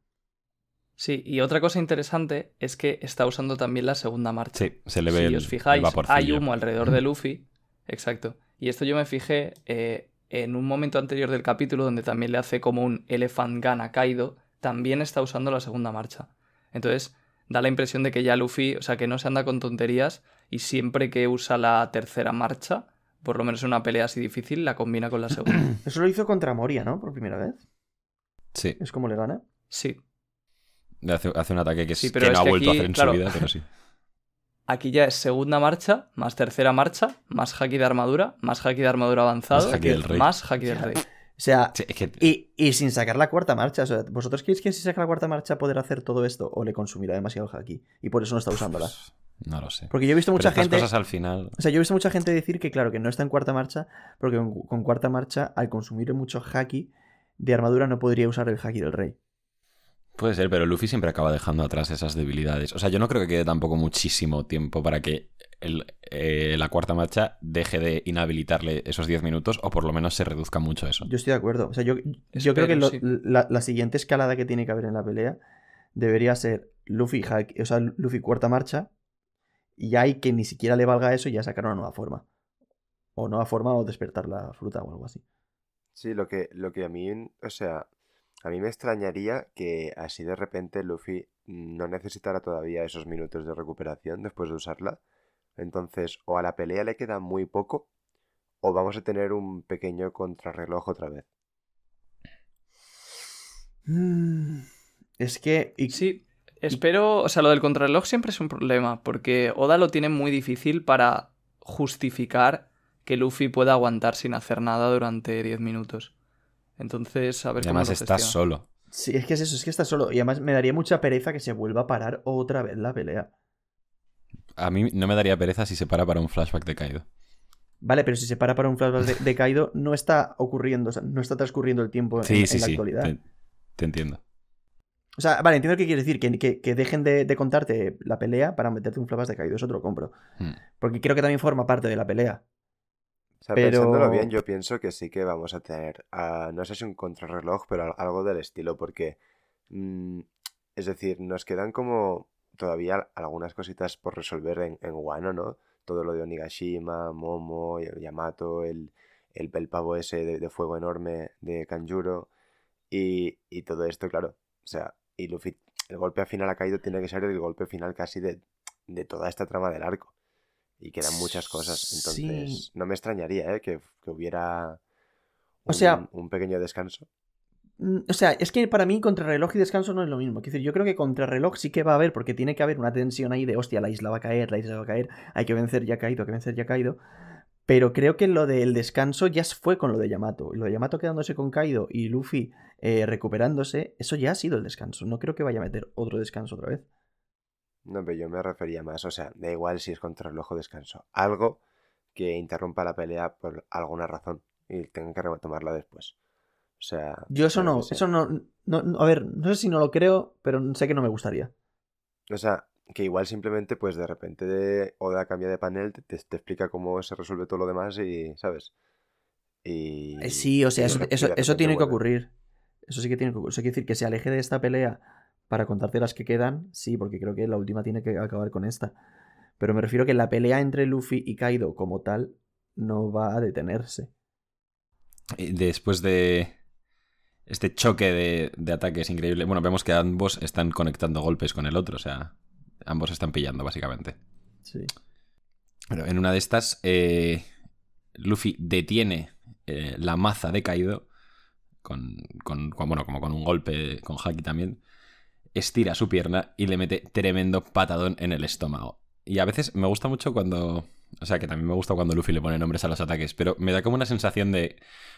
Sí, y otra cosa interesante es que está usando también la segunda marcha. Sí, se le ve si el, os fijáis, el hay humo alrededor de Luffy. Exacto. Y esto yo me fijé eh, en un momento anterior del capítulo donde también le hace como un Elephant Gun a Kaido. También está usando la segunda marcha. Entonces, da la impresión de que ya Luffy, o sea, que no se anda con tonterías y siempre que usa la tercera marcha, por lo menos en una pelea así difícil, la combina con la segunda. Eso lo hizo contra Moria, ¿no? Por primera vez. Sí, Es como le gana. Sí. hace, hace un ataque que, Sí, pero que es no ha vuelto aquí, a hacer en claro. su vida, pero sí. Aquí ya es segunda marcha, más tercera marcha, más haki de armadura, más haki de armadura avanzado, Más haki del rey. más haki del rey. O sea, Sí, es que y, y sin sacar la cuarta marcha. O sea, ¿vosotros creéis que si saca la cuarta marcha poder hacer todo esto? ¿O le consumirá demasiado el Haki? Y por eso no está usándola. pues, no lo sé. Porque yo he visto Pero mucha estas gente. cosas al final. O sea, yo he visto mucha gente decir que, claro, que no está en cuarta marcha, porque con, con cuarta marcha, al consumir mucho haki de armadura, no podría usar el haki del rey. Puede ser, pero Luffy siempre acaba dejando atrás esas debilidades. O sea, yo no creo que quede tampoco muchísimo tiempo para que el- eh, la cuarta marcha deje de inhabilitarle esos 10 minutos o por lo menos se reduzca mucho eso. Yo estoy de acuerdo. O sea, yo, yo creo que Espero, lo- sí. la, la siguiente escalada que tiene que haber en la pelea debería ser Luffy, hack- o sea, Luffy cuarta marcha. Y hay que ni siquiera le valga eso y ya sacar una nueva forma. O nueva forma o despertar la fruta o algo así. Sí, lo que, lo que a mí, o sea, a mí me extrañaría que así de repente Luffy no necesitara todavía esos minutos de recuperación después de usarla. Entonces, o a la pelea le queda muy poco, o vamos a tener un pequeño contrarreloj otra vez. Mm, Es que. Sí, espero. O sea, lo del contrarreloj siempre es un problema, porque Oda lo tiene muy difícil para justificar que Luffy pueda aguantar sin hacer nada durante 10 minutos. Entonces, a ver Y cómo además lo estás solo. Sí, es que es eso, es que está solo. Y además me daría mucha pereza que se vuelva a parar otra vez la pelea. A mí no me daría pereza si se para para un flashback de Kaido. Vale, pero si se para para un flashback de, de Kaido, no está ocurriendo, o sea, no está transcurriendo el tiempo en, Sí, en sí, la sí. actualidad. Te, te entiendo. O sea, vale, entiendo qué quieres decir, que, que- que dejen de, de contarte la pelea para meterte un flashback de Kaido, eso te lo compro. Hmm. Porque creo que también forma parte de la pelea. Sea, Pero- pensándolo bien, yo pienso que sí que vamos a tener, ah, no sé si un contrarreloj, pero al- algo del estilo, porque, mm, es decir, nos quedan como todavía algunas cositas por resolver en, en Wano, ¿no? Todo lo de Onigashima, Momo, y- Yamato, el, el, el pavo ese de, de fuego enorme de Kanjuro, y, y todo esto, claro, o sea, y Luffy, el golpe final ha caído, tiene que ser el golpe final casi de, de toda esta trama del arco. Y quedan muchas cosas, entonces Sí. no me extrañaría ¿eh? que, que hubiera O sea- un, un pequeño descanso. Mm, O sea, es que para mí contrarreloj y descanso no es lo mismo. Quiero decir, yo creo que contrarreloj sí que va a haber, porque tiene que haber una tensión ahí de, hostia, la isla va a caer, la isla va a caer, hay que vencer ya ha caído, hay que vencer ya ha caído. Pero creo que lo del descanso ya fue con lo de Yamato. Y lo de Yamato quedándose con Kaido y Luffy eh, recuperándose, eso ya ha sido el descanso. No creo que vaya a meter otro descanso otra vez. No, pero yo me refería más, o sea, da igual si es contrarreloj o descanso. Algo que interrumpa la pelea por alguna razón y tengan que retomarla después. O sea... Yo eso no, eso no, no, no- A ver, no sé si no lo creo, pero sé que no me gustaría. O sea, que igual simplemente, pues de repente de Oda cambia de panel, te, explica cómo se resuelve todo lo demás y, ¿sabes? Y... Eh, Sí, o sea, y eso, eso, tiene que ocurrir. Eso sí que tiene que ocurrir. Eso quiere decir que se aleje de esta pelea para contarte las que quedan. Sí, porque creo que la última tiene que acabar con esta. Pero me refiero que la pelea entre Luffy y Kaido como tal no va a detenerse. Después de este choque de, de ataques increíble, bueno, vemos que ambos están conectando golpes con el otro, o sea, ambos están pillando básicamente. Sí. Pero en una de estas, eh, Luffy detiene eh, la maza de Kaido con, con- con- bueno, como con un golpe con Haki también. Estira su pierna y le mete tremendo patadón en el estómago. Y a veces me gusta mucho cuando. O sea, que también me gusta cuando Luffy le pone nombres a los ataques, pero me da como una sensación de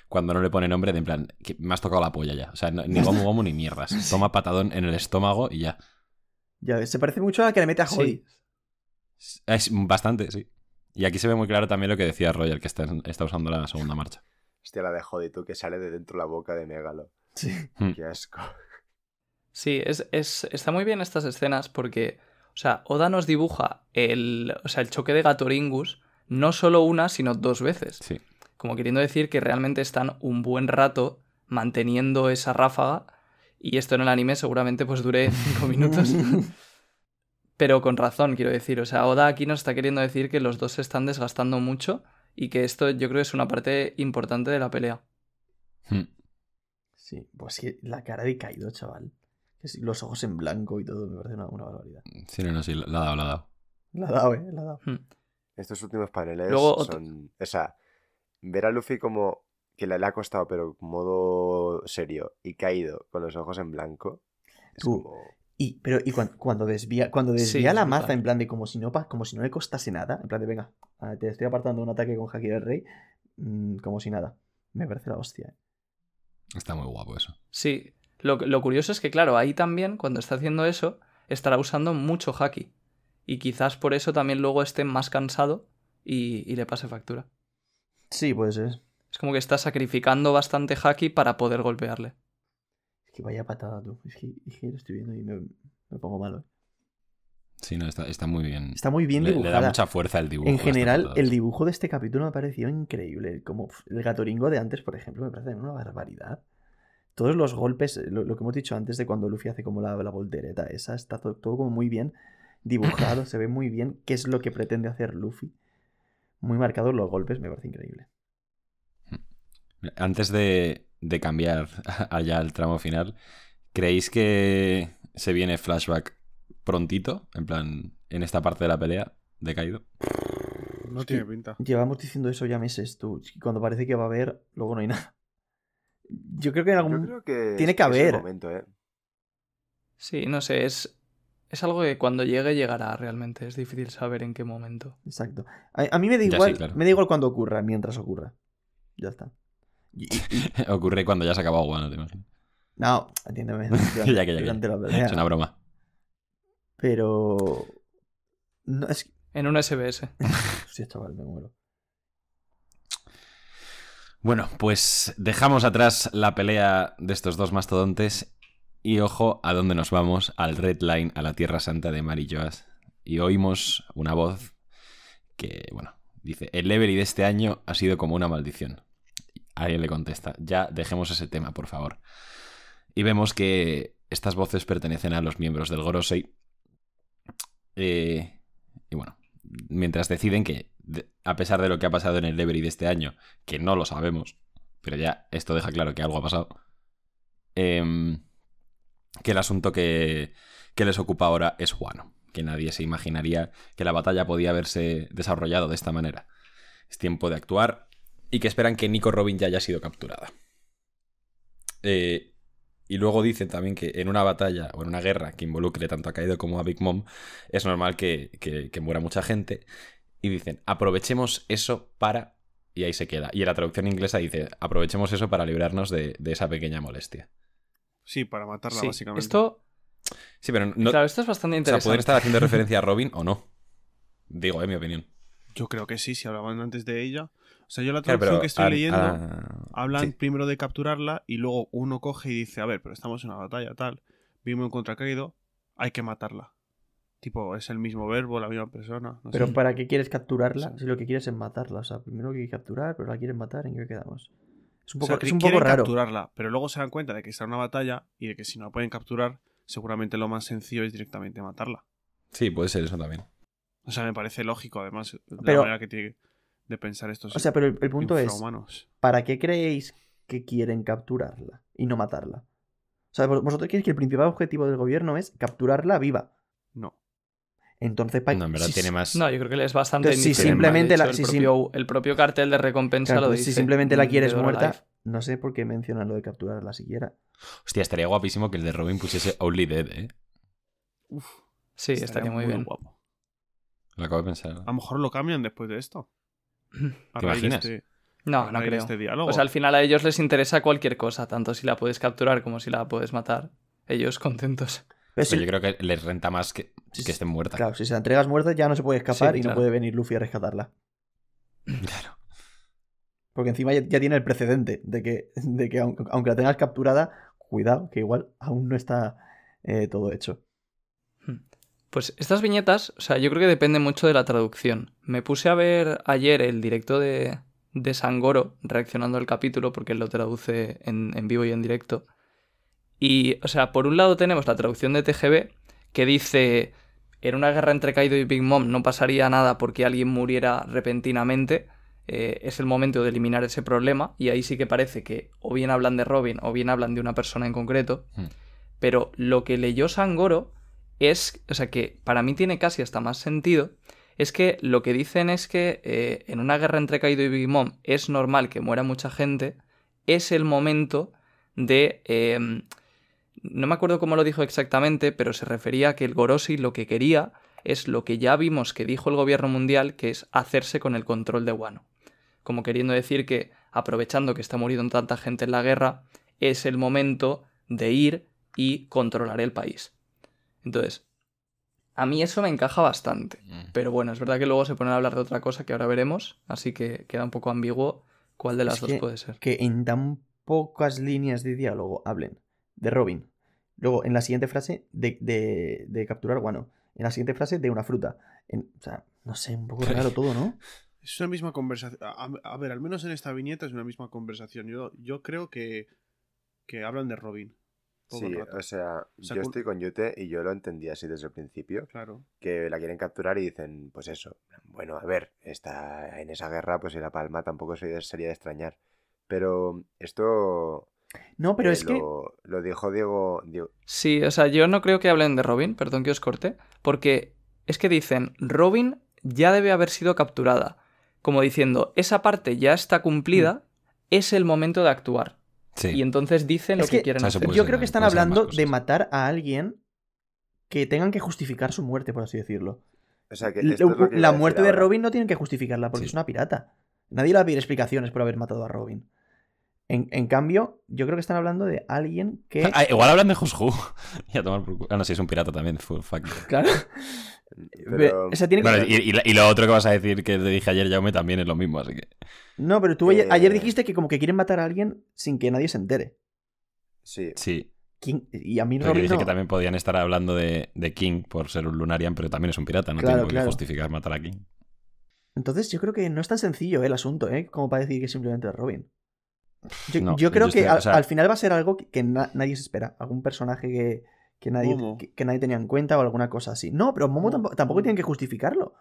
cuando no le pone nombre, de en plan, que me has tocado la polla ya. O sea, no- ni gomu gomu ni mierdas. Toma patadón en el estómago y ya. Ya se parece mucho a la que le mete a. Sí. Es bastante, sí. Y aquí se ve muy claro también lo que decía Roger, que está, está usando la segunda marcha. Hostia, la de Jodito que sale de dentro la boca de Megalo. Sí. Hmm. Qué asco. Sí, es, es- está muy bien estas escenas porque, o sea, Oda nos dibuja el, o sea, el choque de Gatoringus no solo una, sino dos veces. Sí. Como queriendo decir que realmente están un buen rato manteniendo esa ráfaga y esto en el anime seguramente pues dure cinco minutos. Pero con razón, quiero decir. O sea, Oda aquí nos está queriendo decir que los dos se están desgastando mucho y que esto yo creo es una parte importante de la pelea. Hmm. Sí, pues que la cara de Kaido, chaval. Los ojos en blanco y todo, me parece una, una barbaridad. Sí, no, no, sí, la ha dado, la ha dado. La ha dado, eh, la ha dado. Hmm. Estos últimos paneles Luego son... O sea, ver a Luffy como que le, le ha costado, pero modo serio, y caído con los ojos en blanco, es Tú, como... Y, pero, y cuan- cuando, desvía, cuando desvía es la maza, en plan de como si no como si no le costase nada, en plan de venga, te estoy apartando un ataque con Haki del Rey, mm, como si nada. Me parece la hostia. eh. Está muy guapo eso. Sí, lo, lo curioso es que, claro, ahí también, cuando está haciendo eso, estará usando mucho haki. Y quizás por eso también luego esté más cansado y, y le pase factura. Sí, puede ser. Es como que está sacrificando bastante haki para poder golpearle. que vaya patada tú. Es que, es que lo estoy viendo y me, me pongo malo. ¿eh? Sí, no, está, está muy bien. Está muy bien le, le dibujada. da mucha fuerza el dibujo. En general, el dibujo de este capítulo me ha parecido increíble. Como el gatoringo de antes, por ejemplo, me parece una barbaridad. Todos los golpes, eh, lo, lo que hemos dicho antes de cuando Luffy hace como la, la voltereta, esa está todo, todo como muy bien dibujado, se ve muy bien qué es lo que pretende hacer Luffy. Muy marcados los golpes, me parece increíble. Antes de, de cambiar allá al tramo final, ¿creéis que se viene flashback prontito? En plan, en esta parte de la pelea de Kaido. No tiene pinta. Llevamos diciendo eso ya meses, tú. y Cuando parece que va a haber, luego no hay nada. Yo creo que en Yo algún... creo que tiene es- que es el haber. momento, ¿eh? Sí, no sé, es, es algo que cuando llegue llegará realmente. Es difícil saber en qué momento. Exacto. A, a mí me da Ya, sí, igual, claro. me da igual cuando ocurra, mientras ocurra. Ya está. Y- y- Ocurre cuando ya se ha acabado te imaginas. No, entiéndeme. Ya que, ya que. durante pelea. Es una broma. Pero. No, es. En un SBS. Hostia, chaval, me muero. Bueno, pues dejamos atrás la pelea de estos dos mastodontes y ojo a dónde nos vamos, al Red Line, a la Tierra Santa de Mary Joas. Y oímos una voz que, bueno, dice, el Levery de este año ha sido como una maldición. Alguien le contesta, ya dejemos ese tema, por favor. Y vemos que estas voces pertenecen a los miembros del Gorosei. Eh, y bueno, mientras deciden que, a pesar de lo que ha pasado en el Levery de este año, que no lo sabemos, pero ya esto deja claro que algo ha pasado, em, que el asunto que, que les ocupa ahora es Wano, que nadie se imaginaría que la batalla podía haberse desarrollado de esta manera. Es tiempo de actuar y que esperan que Nico Robin ya haya sido capturada. Eh, y luego dicen también que en una batalla o en una guerra que involucre tanto a Kaido como a Big Mom, es normal que- que muera mucha gente. Y dicen, aprovechemos eso para... Y ahí se queda. Y en la traducción inglesa dice, aprovechemos eso para librarnos de, de esa pequeña molestia. Sí, para matarla, Sí, básicamente. esto, Sí, pero no... claro, esto es bastante o sea, interesante. pueden estar haciendo referencia a Robin o no. Digo, es mi opinión. Yo creo que sí, si hablaban antes de ella. O sea, yo la Claro, traducción pero que estoy a- leyendo, a- hablan sí. primero de capturarla y luego uno coge y dice, a ver, pero estamos en una batalla, tal. Vimos contra Kaido, hay que matarla. Tipo, es el mismo verbo, la misma persona. no sé. Pero ¿para qué quieres capturarla? Sí. Si lo que quieres es matarla. O sea, primero que capturar, pero la quieres matar, ¿en qué quedamos? Es un O poco, sea, es un quieren poco raro. capturarla, pero luego se dan cuenta de que está en una batalla y de que si no la pueden capturar, seguramente lo más sencillo es directamente matarla. Sí, puede ser eso también. O sea, me parece lógico, además, la manera que tiene de pensar estos O sea, pero el, el punto es. ¿para qué creéis que quieren capturarla y no matarla? O sea, vos- vosotros creéis que el principal objetivo del gobierno es capturarla viva. No. Entonces, pa- No, en verdad si- tiene más... No, yo creo que es bastante Entonces, si simplemente la- si el, sim- propio, el propio cartel de recompensa claro, lo pues dice. si simplemente la quieres muerta, no sé por qué mencionan lo de capturarla siquiera. Hostia, estaría guapísimo que el de Robin pusiese Only Dead, ¿eh? Uf, Sí, estaría, muy bien. guapo. Lo acabo de pensar. A lo mejor lo cambian después de esto. ¿Te imaginas? este- No, no creo. Este diálogo. O sea, al final a ellos les interesa cualquier cosa, tanto si la puedes capturar como si la puedes matar. Ellos contentos. Pero Pero si- yo creo que les renta más que, Que estén muertas. Claro, si se la entregas muerta ya no se puede escapar Sí, y no puede venir Luffy a rescatarla. Claro. Porque encima ya, ya tiene el precedente de que, de que aunque, aunque la tengas capturada, cuidado, que igual aún no está eh, todo hecho. Pues estas viñetas, o sea, yo creo que depende mucho de la traducción. Me puse a ver ayer el directo de, de Sangoro reaccionando al capítulo porque él lo traduce en, en vivo y en directo. Y, o sea, por un lado tenemos la traducción de TGB que dice, en una guerra entre Kaido y Big Mom no pasaría nada porque alguien muriera repentinamente. eh, es el momento de eliminar ese problema y ahí sí que parece que o bien hablan de Robin o bien hablan de una persona en concreto. Hmm. Pero lo que leyó Sangoro es, o sea, que para mí tiene casi hasta más sentido, es que lo que dicen es que eh, en una guerra entre Kaido y Big Mom es normal que muera mucha gente, es el momento de... eh, no me acuerdo cómo lo dijo exactamente, pero se refería a que el Gorosi lo que quería es lo que ya vimos que dijo el gobierno mundial, que es hacerse con el control de Wano. Como queriendo decir que, aprovechando que está muriendo tanta gente en la guerra, es el momento de ir y controlar el país. Entonces, a mí eso me encaja bastante. Mm. Pero bueno, es verdad que luego se ponen a hablar de otra cosa que ahora veremos, así que queda un poco ambiguo cuál de las Es dos que- puede ser. Que en tan pocas líneas de diálogo hablen de Robin. Luego, en la siguiente frase, de, de, de capturar guano. En la siguiente frase, de una fruta. En- o sea, no sé, un poco raro todo, ¿no? Es una misma conversación. A, ver, al menos en esta viñeta es una misma conversación. Yo, yo creo que, que hablan de Robin. todo el Sí, rato. o sea, sea, yo estoy con Yute y yo lo entendí así desde el principio. Claro. que la quieren capturar y dicen, pues eso, bueno, a ver, está en esa guerra, pues si la palma tampoco se- sería de extrañar. Pero esto No, pero eh, es que. lo, dijo Diego, Diego- Sí, o sea, yo no creo que hablen de Robin, perdón que os corte, porque es que dicen, Robin ya debe haber sido capturada. Como diciendo, esa parte ya está cumplida, es el momento de actuar. Sí. Y entonces dicen lo Es que, que- quieren hacer. Yo ser creo que están hablando de matar a alguien que tengan que justificar su muerte, por así decirlo. O sea, que es lo la muerte de. Robin no tienen que justificarla porque Sí. es una pirata. Nadie le va a pedir explicaciones por haber matado a Robin. En, en cambio, yo creo que están hablando de alguien que. Ah, igual hablan de Hushu. y a tomar por culo. Ah, no, sí, es un pirata también. full fuck. Claro. Pero- O sea, tiene que- Bueno, y, y- y lo otro que vas a decir que te dije ayer, Jaume, también es lo mismo, así que. No, pero tú ayer, Eh. ayer dijiste que como que quieren matar a alguien sin que nadie se entere. Sí, Sí. ¿Quién- Y a mí Pero yo Robin dije no. que también podían estar hablando de, de King por ser un Lunarian, pero también es un pirata, no Claro, tiene por qué claro. justificar matar a King. Entonces yo creo que no es tan sencillo eh, el asunto, ¿eh? Como para decir que simplemente es Robin. Yo, No, yo creo yo que estoy- al, o sea- al final va a ser algo que, que na- nadie se espera. Algún personaje que, que nadie, que, que nadie tenía en cuenta o alguna cosa así. No, pero Momo tampoco, tampoco tienen que justificarlo.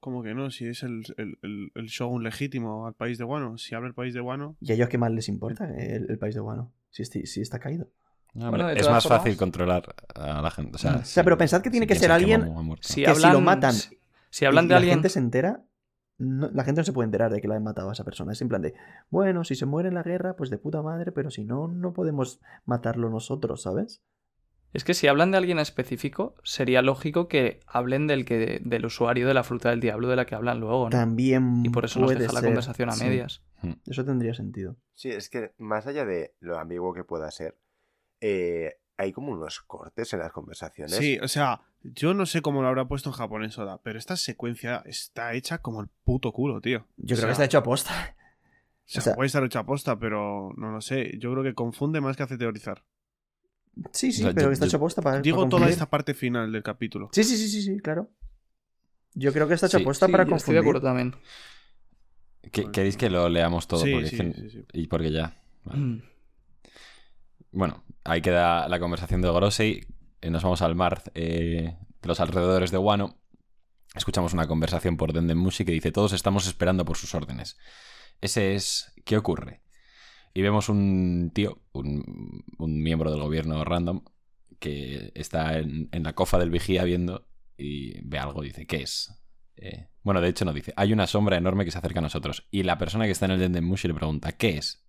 ¿Cómo que no? Si es el, el, el, el shogun legítimo al país de Wano. Si habla el país de Wano. ¿Y a ellos qué más les importa el, el país de Guano? Si, esti- si está caído. No, Bueno, es más formas- fácil controlar a la gente. O sea, O sea, pero pensad que tiene que ser alguien Momo. Si que si hablan, lo matan Si hablan y de la alguien. gente se entera, no- la gente no se puede enterar de que la han matado a esa persona. Es en plan de, bueno, si se muere en la guerra, pues de puta madre, pero si no, no podemos matarlo nosotros, ¿sabes? Es que si hablan de alguien específico, sería lógico que hablen del que del usuario de la fruta del diablo de la que hablan luego, ¿no? También Y por eso nos deja la conversación a sí. medias. Eso tendría sentido. sí, es que más allá de lo ambiguo que pueda ser, eh, hay como unos cortes en las conversaciones. Sí, o sea, yo no sé cómo lo habrá puesto en japonés Oda, pero esta secuencia está hecha como el puto culo, tío. Yo creo sea, que está hecho a posta. O sea, o sea- puede estar hecha aposta, pero no lo sé. Yo creo que confunde más que hace teorizar. Sí, sí, pero yo- que está hecho a posta para. Digo para toda confundir. esta parte final del capítulo. Sí, sí, sí, sí, sí, claro. Yo creo que está hecho a Sí. posta Sí, para yo estoy de confundir. acuerdo también. ¿Qué- ¿Queréis que lo leamos todo? sí, porque sí, es que- sí, sí. Y porque ya. Vale. Mm. Bueno, ahí queda la conversación de Gorosei. Eh, Nos vamos al mar eh, de los alrededores de Wano. Escuchamos una conversación por Dendemushi que dice: Todos estamos esperando por sus órdenes. Ese es. ¿Qué ocurre? Y vemos un tío, un, miembro del gobierno random, que está en, la cofa del vigía viendo y ve algo y dice: ¿Qué es? Eh, bueno, de hecho no dice. Hay una sombra enorme que se acerca a nosotros. Y la persona que está en el Dendemushi le pregunta: ¿Qué es?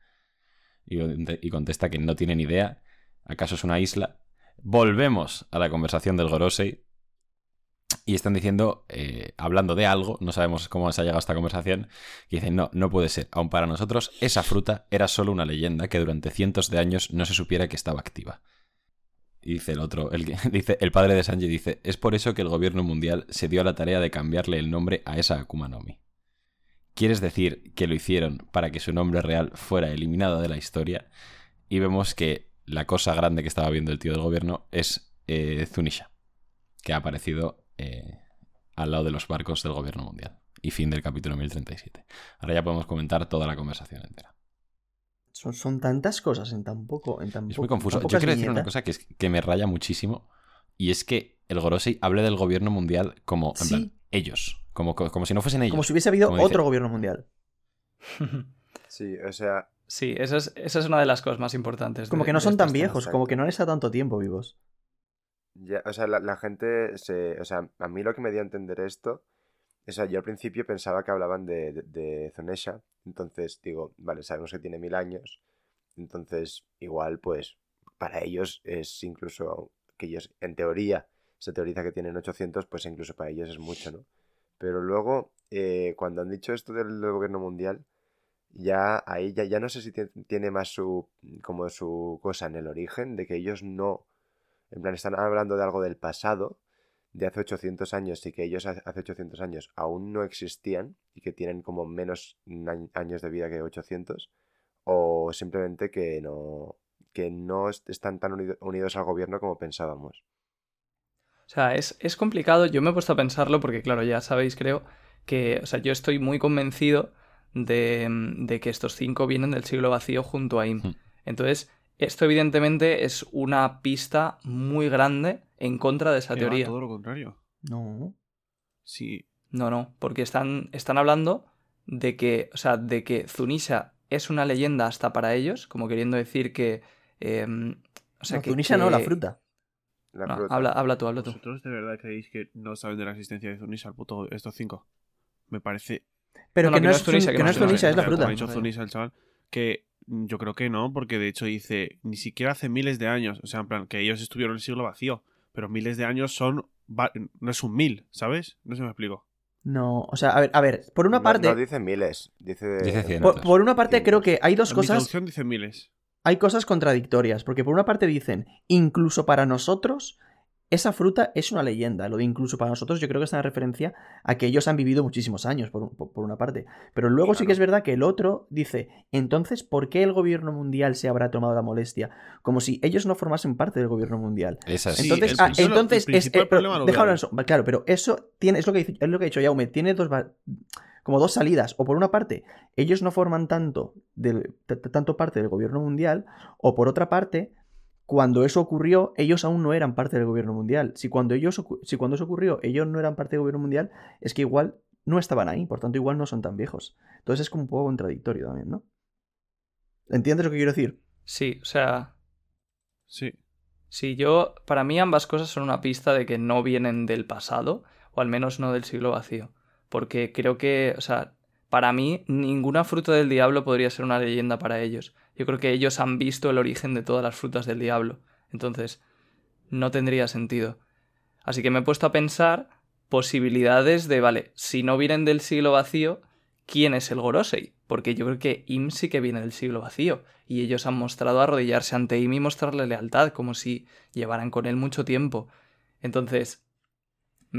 Y, contesta que no tiene ni idea. ¿Acaso es una isla? Volvemos a la conversación del Gorosei. Y están diciendo, eh, hablando de algo, no sabemos cómo se ha llegado a esta conversación, que dicen, no, no puede ser. Aun para nosotros, esa fruta era solo una leyenda que durante cientos de años no se supiera que estaba activa. Y dice el otro, el, dice, el padre de Sanji dice, es por eso que el gobierno mundial se dio a la tarea de cambiarle el nombre a esa Akuma no Mi. ¿Quieres decir que lo hicieron para que su nombre real fuera eliminado de la historia? Y vemos que la cosa grande que estaba viendo el tío del gobierno es eh, Zunisha, que ha aparecido eh, al lado de los barcos del gobierno mundial. Y fin del capítulo 1037. Ahora ya podemos comentar toda la conversación entera. Son, son tantas cosas en tan poco. En tan Es muy confuso. Yo quiero decir una cosa que, es, que me raya muchísimo. Y es que el Gorosei hable del gobierno mundial como, en Sí. plan, ellos. Como, como si no fuesen ellos. Como si hubiese habido Como dice- otro gobierno mundial. Sí, o sea, Sí, esa es, esa es una de las cosas más importantes. Como de- que no son esta tan viejos, como que no han estado tanto tiempo vivos. Ya, o sea, la, la gente se. O sea, a mí lo que me dio a entender esto. O sea, yo al principio pensaba que hablaban de, de, de Zonesha. Entonces digo, vale, sabemos que tiene mil años. Entonces, igual, pues, para ellos es incluso. Que ellos, en teoría, se teoriza que tienen 800, pues incluso para ellos es mucho, ¿no? Pero luego, eh, cuando han dicho esto del, del gobierno mundial, ya ahí ya, ya no sé si tie- tiene más su. como su cosa en el origen, de que ellos no. En plan, están hablando de algo del pasado, de hace 800 años, y que ellos ha- hace 800 años aún no existían y que tienen como menos años de vida que 800, o simplemente que no, que no est- están tan unido- unidos al gobierno como pensábamos. O sea, es, es complicado. Yo me he puesto a pensarlo porque, claro, ya sabéis, creo, que, o sea, yo estoy muy convencido de, de que estos cinco vienen del siglo vacío junto a Im. Hmm. Entonces, esto evidentemente es una pista muy grande en contra de esa Que va, teoría. todo lo contrario. No. Sí. No, no, porque están, están hablando de que, o sea, de que Zunisha es una leyenda hasta para ellos, como queriendo decir que... eh, o sea, no, que, Tunisia no, la fruta. La No, fruta. habla, habla tú, habla tú. ¿Vosotros de verdad creéis que no saben de la existencia de Zunisha, el puto, estos cinco? Me parece. Pero No, no, que, no es Tun- que que no es Tunisia, es la Como fruta. ha dicho Zunisha, el chaval, que mm, yo creo que no, porque de hecho dice ni siquiera hace miles de años. O sea, en plan, que ellos estuvieron en el siglo vacío. Pero miles de años son. No es un mil, ¿sabes? No si me explico. No, o sea, a ver, a ver, por una parte, No, dice miles, dice... Dice cien. por, por una parte creo que hay dos cosas, traducción dice miles. Hay cosas contradictorias, porque por una parte dicen, incluso para nosotros, esa fruta es una leyenda. Lo de incluso para nosotros yo creo que es una referencia a que ellos han vivido muchísimos años, por, un- por- por una parte. Pero luego sí que es verdad que el otro dice, entonces, ¿por qué el gobierno mundial se habrá tomado la molestia? Como si ellos no formasen parte del gobierno mundial. Esa es. Sí, Entonces, el- ah, entonces el es, principal eh, pero problema lo deja veo hablar ahí. eso. Claro, pero eso tiene, es lo que dice- es lo que ha dicho Jaume, tiene dos como dos salidas. O por una parte, ellos no forman tanto del, tanto parte del gobierno mundial, o por otra parte, cuando eso ocurrió, ellos aún no eran parte del gobierno mundial. Si cuando ellos si cuando eso ocurrió, ellos no eran parte del gobierno mundial, es que igual no estaban ahí, por tanto igual no son tan viejos. Entonces es como un poco contradictorio también, ¿no? ¿Entiendes lo que quiero decir? Sí, o sea, Sí. Sí, yo, para mí ambas cosas son una pista de que no vienen del pasado, o al menos no del siglo vacío. Porque creo que, o sea, para mí ninguna fruta del diablo podría ser una leyenda para ellos. Yo creo que ellos han visto el origen de todas las frutas del diablo. Entonces, no tendría sentido. Así que me he puesto a pensar posibilidades de, vale, si no vienen del siglo vacío, ¿quién es el Gorosei? Porque yo creo que Im sí que viene del siglo vacío. Y ellos han mostrado arrodillarse ante Im y mostrarle lealtad, como si llevaran con él mucho tiempo. Entonces,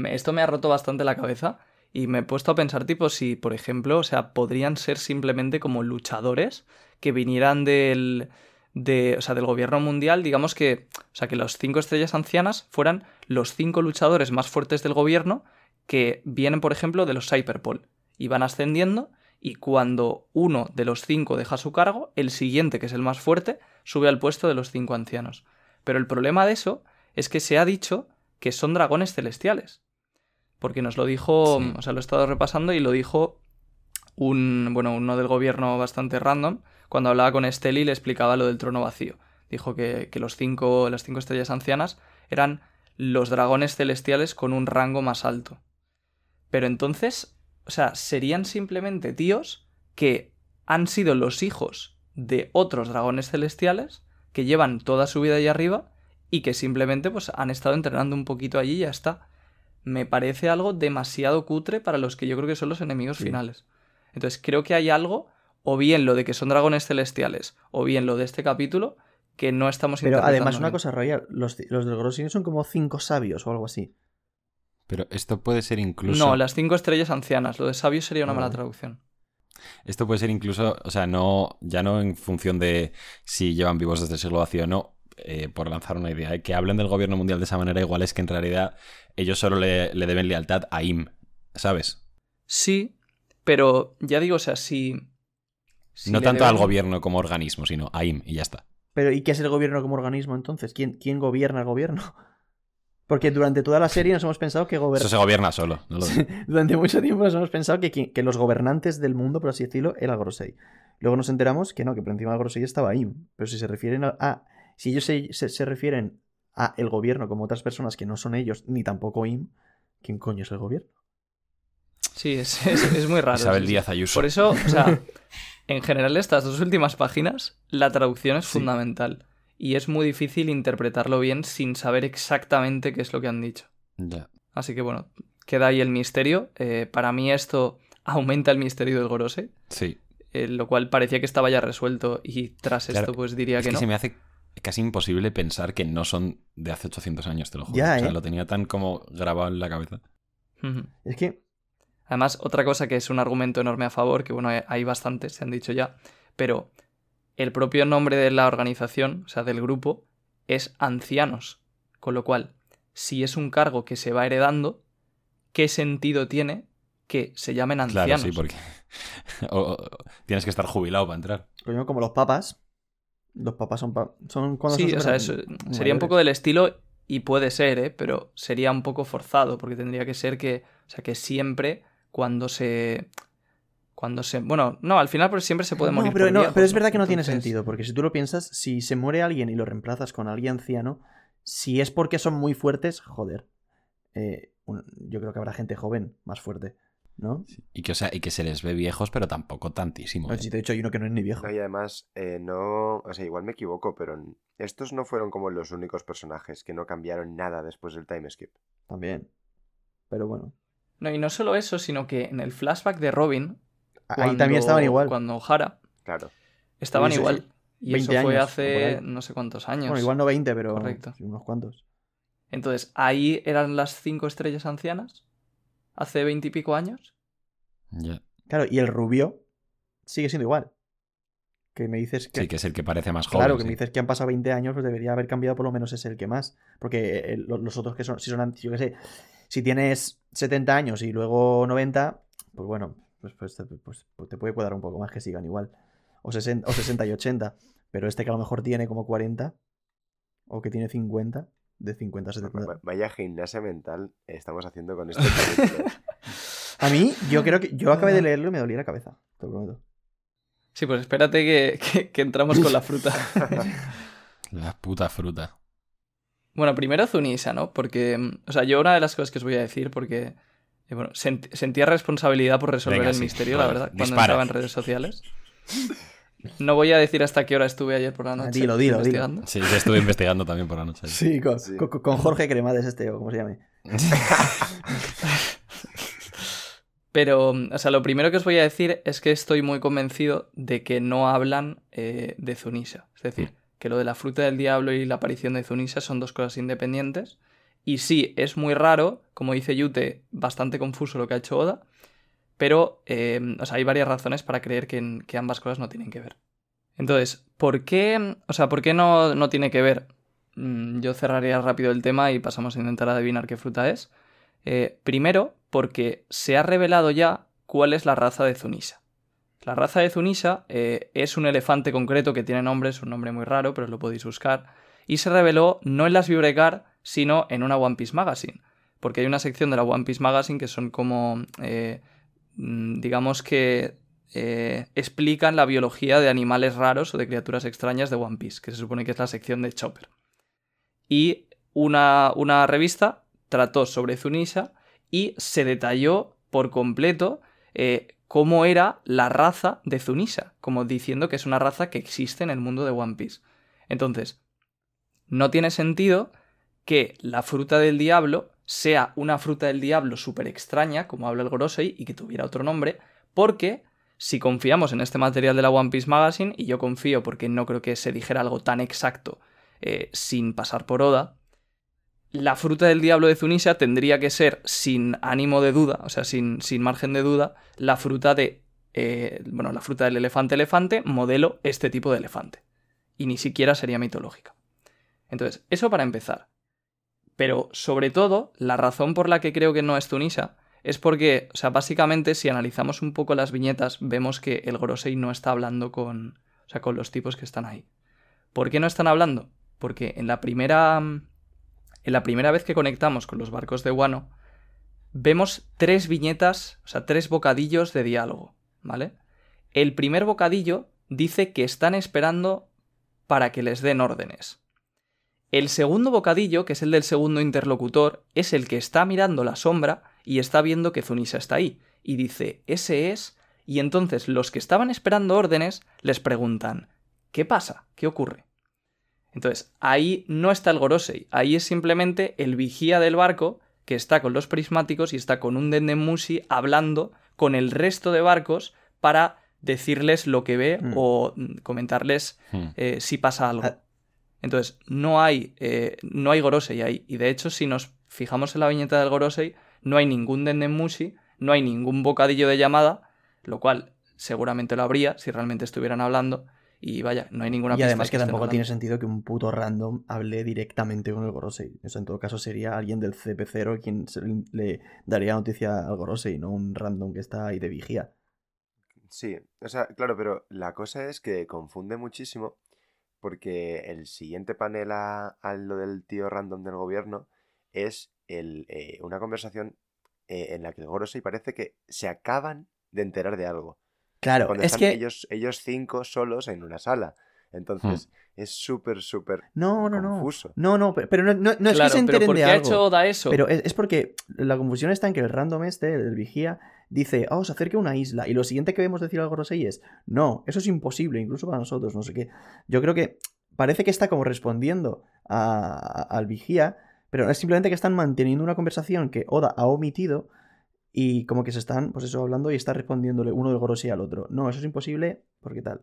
esto me ha roto bastante la cabeza y me he puesto a pensar, tipo, si, por ejemplo, o sea, podrían ser simplemente como luchadores que vinieran del, de, o sea, del gobierno mundial, digamos que, o sea, que los cinco estrellas ancianas fueran los cinco luchadores más fuertes del gobierno que vienen, por ejemplo, de los Cyberpol y van ascendiendo y cuando uno de los cinco deja su cargo, el siguiente, que es el más fuerte, sube al puesto de los cinco ancianos. Pero el problema de eso es que se ha dicho que son dragones celestiales. Porque nos lo dijo, Sí. o sea, lo he estado repasando y lo dijo un, bueno, uno del gobierno bastante random, cuando hablaba con Estelle y le explicaba lo del trono vacío. Dijo que, que los cinco, las cinco estrellas ancianas eran los dragones celestiales con un rango más alto. Pero entonces, o sea, serían simplemente tíos que han sido los hijos de otros dragones celestiales que llevan toda su vida ahí arriba y que simplemente pues han estado entrenando un poquito allí y ya está. Me parece algo demasiado cutre para los que yo creo que son los enemigos Sí. finales. Entonces creo que hay algo, o bien lo de que son dragones celestiales, o bien lo de este capítulo, que no estamos Pero interpretando además, una bien. cosa, Royal, los, los del Grossin son como cinco sabios o algo así. Pero esto puede ser incluso. No, las cinco estrellas ancianas. Lo de sabio sería una Ah, mala vale. traducción. Esto puede ser incluso, o sea, no, ya no en función de si llevan vivos desde el siglo vacío o no, eh, por lanzar una idea, eh, que hablen del gobierno mundial de esa manera igual es que en realidad ellos solo le, le deben lealtad a IM, ¿sabes? Sí, pero ya digo, o sea, si. si no tanto al gobierno como organismo, sino a IM y ya está. Pero ¿y qué es el gobierno como organismo entonces? ¿Quién, quién gobierna el gobierno? Porque durante toda la serie nos hemos pensado que Eso gobierna. se gobierna solo. no lo- Durante mucho tiempo nos hemos pensado que, que los gobernantes del mundo, por así decirlo, era Grosei. Luego nos enteramos que no, que por encima de Grosei estaba Im. Pero si se refieren a. a- si ellos se, se- se refieren a el gobierno como otras personas que no son ellos, ni tampoco Im, ¿quién coño es el gobierno? Sí, es, es- es muy raro. Isabel. Díaz Ayuso. Por eso, o sea, en general, estas dos últimas páginas, la traducción es Sí. fundamental. Y es muy difícil interpretarlo bien sin saber exactamente qué es lo que han dicho. Ya. Así que bueno, queda ahí el misterio. Eh, para mí esto aumenta el misterio del Gorose, Sí. eh, lo cual parecía que estaba ya resuelto y tras Claro, esto pues diría Es que, que no. se me hace casi imposible pensar que no son de hace 800 años, te lo juro. Ya, o sea, ¿eh? lo tenía tan como grabado en la cabeza. Es que. Además, otra cosa que es un argumento enorme a favor, que bueno, hay- hay bastantes, se han dicho ya, pero el propio nombre de la organización, o sea, del grupo, es ancianos. Con lo cual, si es un cargo que se va heredando, ¿qué sentido tiene que se llamen ancianos? Claro, sí, porque o- o- tienes que estar jubilado para entrar. Coño, como los papas. Los papas son, pa- son cuando Sí, son o sea, eso sería un poco del estilo y puede ser, ¿eh? Pero sería un poco forzado porque tendría que ser que, o sea, que siempre cuando se... Cuando se... Bueno, no, al final pues siempre se puede morir No, pero, por no, viejos, pero es verdad que no tiene sentido, porque si tú lo piensas, si se muere alguien y lo reemplazas con alguien anciano, si es porque son muy fuertes, joder. eh, un- yo creo que habrá gente joven más fuerte, ¿no? Y que, o sea, y que se les ve viejos, pero tampoco tantísimo. No, ¿eh? Si te he dicho, hay uno que no es ni viejo. No, y además, eh, no. O sea, igual me equivoco, pero estos no fueron como los únicos personajes que no cambiaron nada después del time skip. También. Pero bueno. No, y no solo eso, sino que en el flashback de Robin... Ahí cuando- también estaban igual. Cuando O'Hara Claro. estaban Sí, sí, igual. Y 20 eso fue años, hace ahí. no sé cuántos años. Bueno, igual no 20, pero Correcto. unos cuantos. Entonces, ahí eran las cinco estrellas ancianas. Hace veintipico años. Ya. Claro, y el rubio sigue siendo igual. Que me dices que. Sí, que es el que parece más joven. Claro, que sí. me dices que han pasado 20 años, pues debería haber cambiado por lo menos es el que más. Porque eh, lo- los otros que son, si son, yo qué sé, si tienes 70 años y luego 90, pues bueno, pues, pues, te- pues- pues te puede cuadrar un poco más que sigan igual. O 60, o 60 y 80. Pero este que a lo mejor tiene como 40, o que tiene 50, de 50 a Va- 70. va- Vaya gimnasia mental estamos haciendo con este. A mí, yo creo que yo acabé de leerlo y me dolía la cabeza, te lo prometo. Sí, pues espérate que, que- que entramos con la fruta. La puta fruta. Bueno, primero Zunisa, ¿no? Porque, mm, o sea, yo una de las cosas que os voy a decir, porque, eh, bueno, sent- sentía responsabilidad por resolver Venga, el sí, misterio, la verdad, cuando entraba en redes sociales. No voy a decir hasta qué hora estuve ayer por la Ah, noche dilo, dilo, dilo. investigando. Sí, yo estuve investigando también por la noche. Sí, con, Sí. con- con Jorge Cremades este, o como se llame. Pero, o sea, lo primero que os voy a decir es que estoy muy convencido de que no hablan eh, de Zunisa. Es decir, que lo de la fruta del diablo y la aparición de Zunisa son dos cosas independientes. Y sí, es muy raro, como dice Yute, bastante confuso lo que ha hecho Oda. Pero, sea, hay varias razones para creer que, ambas cosas no tienen que ver. Entonces, ¿por qué, o sea, ¿por qué no, no tiene que ver? Mm, Yo cerraría rápido el tema y pasamos a intentar adivinar qué fruta es. Eh, primero, porque se ha revelado ya cuál es la raza de Zunisa. La raza de Zunisa eh, es un elefante concreto que tiene nombre, es un nombre muy raro, pero lo podéis buscar. Y se reveló no en las Vibrecar, sino en una One Piece Magazine. Porque hay una sección de la One Piece Magazine que son como, eh, digamos que eh, explican la biología de animales raros o de criaturas extrañas de One Piece, que se supone que es la sección de Chopper. Y una, una revista trató sobre Zunisa y se detalló por completo eh, cómo era la raza de Zunisa, como diciendo que es una raza que existe en el mundo de One Piece. Entonces, no tiene sentido que la fruta del diablo sea una fruta del diablo súper extraña, como habla el Gorosei, y que tuviera otro nombre, porque si confiamos en este material de la One Piece Magazine, y yo confío porque no creo que se dijera algo tan exacto eh, sin pasar por Oda, la fruta del diablo de Zunisa tendría que ser, sin ánimo de duda, o sea, sin, sin margen de duda, la fruta de. eh, bueno, la fruta del elefante elefante, modelo este tipo de elefante. Y ni siquiera sería mitológica. Entonces, eso para empezar. Pero, sobre todo, la razón por la que creo que no es Zunisa es porque, o sea, básicamente, si analizamos un poco las viñetas, vemos que el Gorosei no está hablando con. O sea, con los tipos que están ahí. ¿Por qué no están hablando? Porque en la primera. En la primera vez que conectamos con los barcos de Wano, vemos tres viñetas, o sea, tres bocadillos de diálogo, ¿vale? El primer bocadillo dice que están esperando para que les den órdenes. El segundo bocadillo, que es el del segundo interlocutor, es el que está mirando la sombra y está viendo que Zunisa está ahí. Y dice, ese es... Y entonces los que estaban esperando órdenes les preguntan, ¿qué pasa? ¿Qué ocurre? Entonces, ahí no está el Gorosei, ahí es simplemente el vigía del barco que está con los prismáticos y está con un Dendemushi hablando con el resto de barcos para decirles lo que ve Mm. o mm, comentarles Hmm. eh, si pasa algo. Ah. Entonces, no hay, eh, no hay Gorosei ahí. Y de hecho, si nos fijamos en la viñeta del Gorosei, no hay ningún Dendemushi, no hay ningún bocadillo de llamada, lo cual seguramente lo habría si realmente estuvieran hablando. Y vaya, no hay ninguna Y además de que tampoco hablando. tiene sentido que un puto random hable directamente con el Gorosei. Eso en todo caso sería alguien del CP0 quien se- le daría noticia al Gorosei, no un random que está ahí de vigía. Sí, o sea, claro, pero la cosa es que confunde muchísimo porque el siguiente panel a, a lo del tío random del gobierno es el, eh, una conversación eh, en la que el Gorosei parece que se acaban de enterar de algo. Claro, Cuando es están que... ellos, ellos cinco solos en una sala. Entonces, es súper, súper No, no, no. confuso. No, no, pe- pero no, no- no es Claro, que se enteren ¿por de ha algo. hecho Oda eso? Pero es, es porque la confusión está en que el random este, el vigía, dice, ah, os acerque a una isla. Y lo siguiente que vemos decir al Gorosei es, no, eso es imposible, incluso para nosotros, no sé qué. Yo creo que parece que está como respondiendo a- a- al vigía, pero es simplemente que están manteniendo una conversación que Oda ha omitido y como que se están, pues eso, hablando y está respondiéndole uno del Gorosei al otro. No, eso es imposible, porque tal.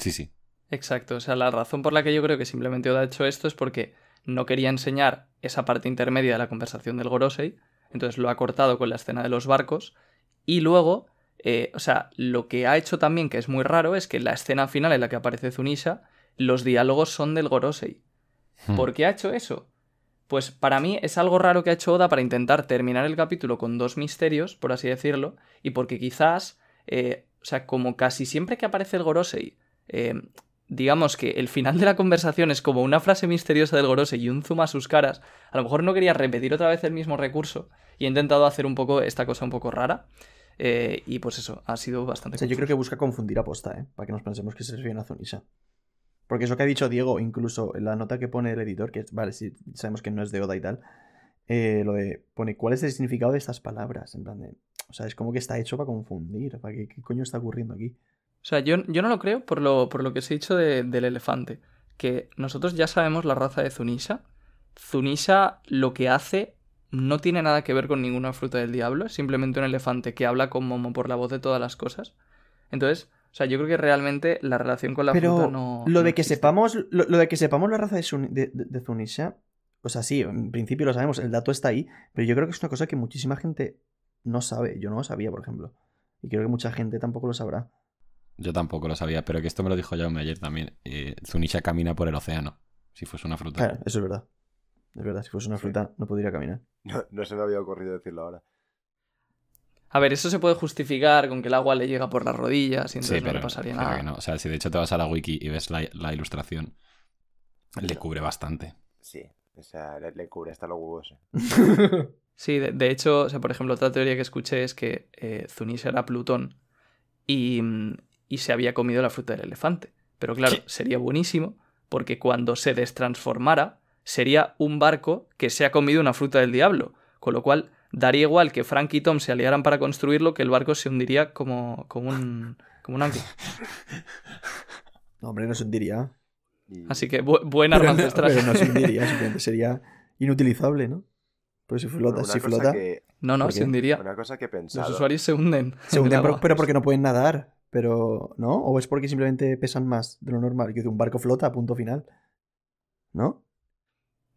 Sí, sí. Exacto, o sea, la razón por la que yo creo que simplemente Oda ha hecho esto es porque no quería enseñar esa parte intermedia de la conversación del Gorosei, entonces lo ha cortado con la escena de los barcos, y luego, eh, o sea, lo que ha hecho también, que es muy raro, es que en la escena final en la que aparece Zunisha, los diálogos son del Gorosei. Hmm. ¿Por qué ha hecho eso? Pues para mí es algo raro que ha hecho Oda para intentar terminar el capítulo con dos misterios, por así decirlo, y porque quizás, eh, o sea, como casi siempre que aparece el Gorosei, eh, digamos que el final de la conversación es como una frase misteriosa del Gorosei y un zoom a sus caras, a lo mejor no quería repetir otra vez el mismo recurso y he intentado hacer un poco esta cosa un poco rara. eh, y pues eso, ha sido bastante O yo creo que busca confundir a posta, ¿eh? Para que nos pensemos que se refiere a Zunisha. Porque eso que ha dicho Diego, incluso en la nota que pone el editor, que vale, sí, sabemos que no es de Oda y tal, eh, lo de pone cuál es el significado de estas palabras. En plan de. O sea, es como que está hecho para confundir. Para que, ¿Qué coño está ocurriendo aquí? O sea, yo, yo no lo creo por lo, por lo que os he dicho de- del elefante. Que nosotros ya sabemos la raza de Zunisha. Zunisha lo que hace no tiene nada que ver con ninguna fruta del diablo. Es simplemente un elefante que habla con Momo por la voz de todas las cosas. Entonces, o sea, yo creo que realmente la relación con la Pero fruta no. lo no de que existe. sepamos. Lo, lo de que sepamos la raza de, Sun- de, de- de Zunisha. O sea, sí, en principio lo sabemos, el dato está ahí. Pero yo creo que es una cosa que muchísima gente no sabe. Yo no lo sabía, por ejemplo. Y creo que mucha gente tampoco lo sabrá. Yo tampoco lo sabía, pero que esto me lo dijo Jaume ayer también. Eh, Zunisha camina por el océano, si fuese una fruta. Claro, eso es verdad. Es verdad, si fuese una Sí. fruta no podría caminar. No, no se me había ocurrido decirlo ahora. A ver, eso se puede justificar con que el agua le llega por las rodillas y entonces Sí, no le pasaría nada. que no. O sea, si de hecho te vas a la wiki y ves la, la ilustración, le cubre bastante. Sí, o sea, le, le cubre hasta los huevos. eh. Sí, de, de hecho, o sea, por ejemplo, otra teoría que escuché es que eh, Zunisha era Plutón y, mm, y se había comido la fruta del elefante. Pero claro, ¿Qué? sería buenísimo porque cuando se destransformara sería un barco que se ha comido una fruta del diablo. Con lo cual, daría igual que Frank y Tom se aliaran para construirlo que el barco se hundiría como, como un, como un ancla. No, hombre, no se hundiría. Así que bu- buen Pero arma no, ancestral. pero no se hundiría, simplemente sería inutilizable, ¿no? Pues si flota, una si flota, que- No, no, ¿Por se hundiría. Una cosa que he Los usuarios se hunden. se hunden, pero, pero porque no pueden nadar. Pero, ¿no? ¿O es porque simplemente pesan más de lo normal? Que un barco flota, punto final. ¿No?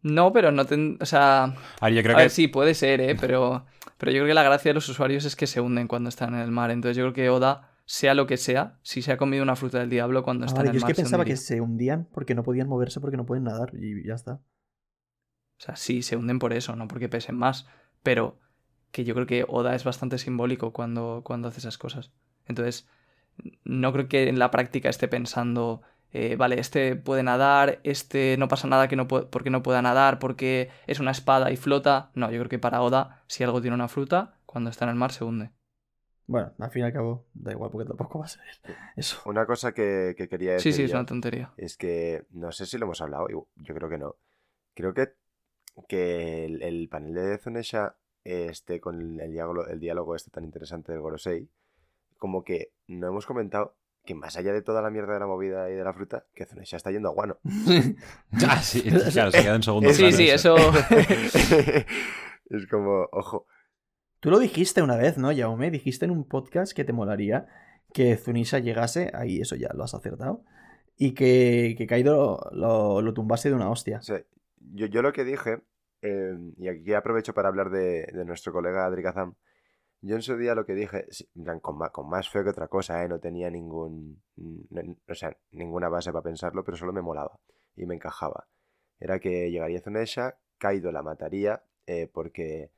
No, pero no ten... O sea, A ver, yo creo a que ver, sí, puede ser, ¿eh? Pero, pero yo creo que la gracia de los usuarios es que se hunden cuando están en el mar. Entonces yo creo que Oda, sea lo que sea, si se ha comido una fruta del diablo cuando Ah, está vale, en yo el es mar. que se pensaba que se hundían porque no podían moverse porque no pueden nadar y ya está. O sea, sí, se hunden por eso, no porque pesen más. Pero que yo creo que Oda es bastante simbólico cuando, cuando hace esas cosas. Entonces, no creo que en la práctica esté pensando, eh, vale, este puede nadar, este no pasa nada que no porque no pueda nadar, porque es una espada y flota. No, yo creo que para Oda, si algo tiene una fruta, cuando está en el mar se hunde. Bueno, al fin y al cabo, da igual porque tampoco va a ser eso. Una cosa que, que quería decir. Sí, sí, es una tontería. es que no sé si lo hemos hablado, yo yo creo que no. Creo que, que el, el panel de Zunesha este, con el diálogo, el diálogo este tan interesante del Gorosei, como que no hemos comentado que más allá de toda la mierda de la movida y de la fruta, que Zunesha está yendo a Guano. Ah, sí, claro, se queda en segundo Sí, sí, eso. es como, ojo, Tú lo dijiste una vez, ¿no, Jaume? Dijiste en un podcast que te molaría que Zunisha llegase, ahí eso ya lo has acertado, y que, que Kaido lo, lo tumbase de una hostia. O sea, yo, yo lo que dije, eh, y aquí aprovecho para hablar de, de nuestro colega Adri Kazam, Yo en su día lo que dije, con más, con más feo que otra cosa, ¿eh? No tenía ningún. O sea, ninguna base para pensarlo, pero solo me molaba y me encajaba. Era que llegaría Zunesha, Kaido la mataría, eh, porque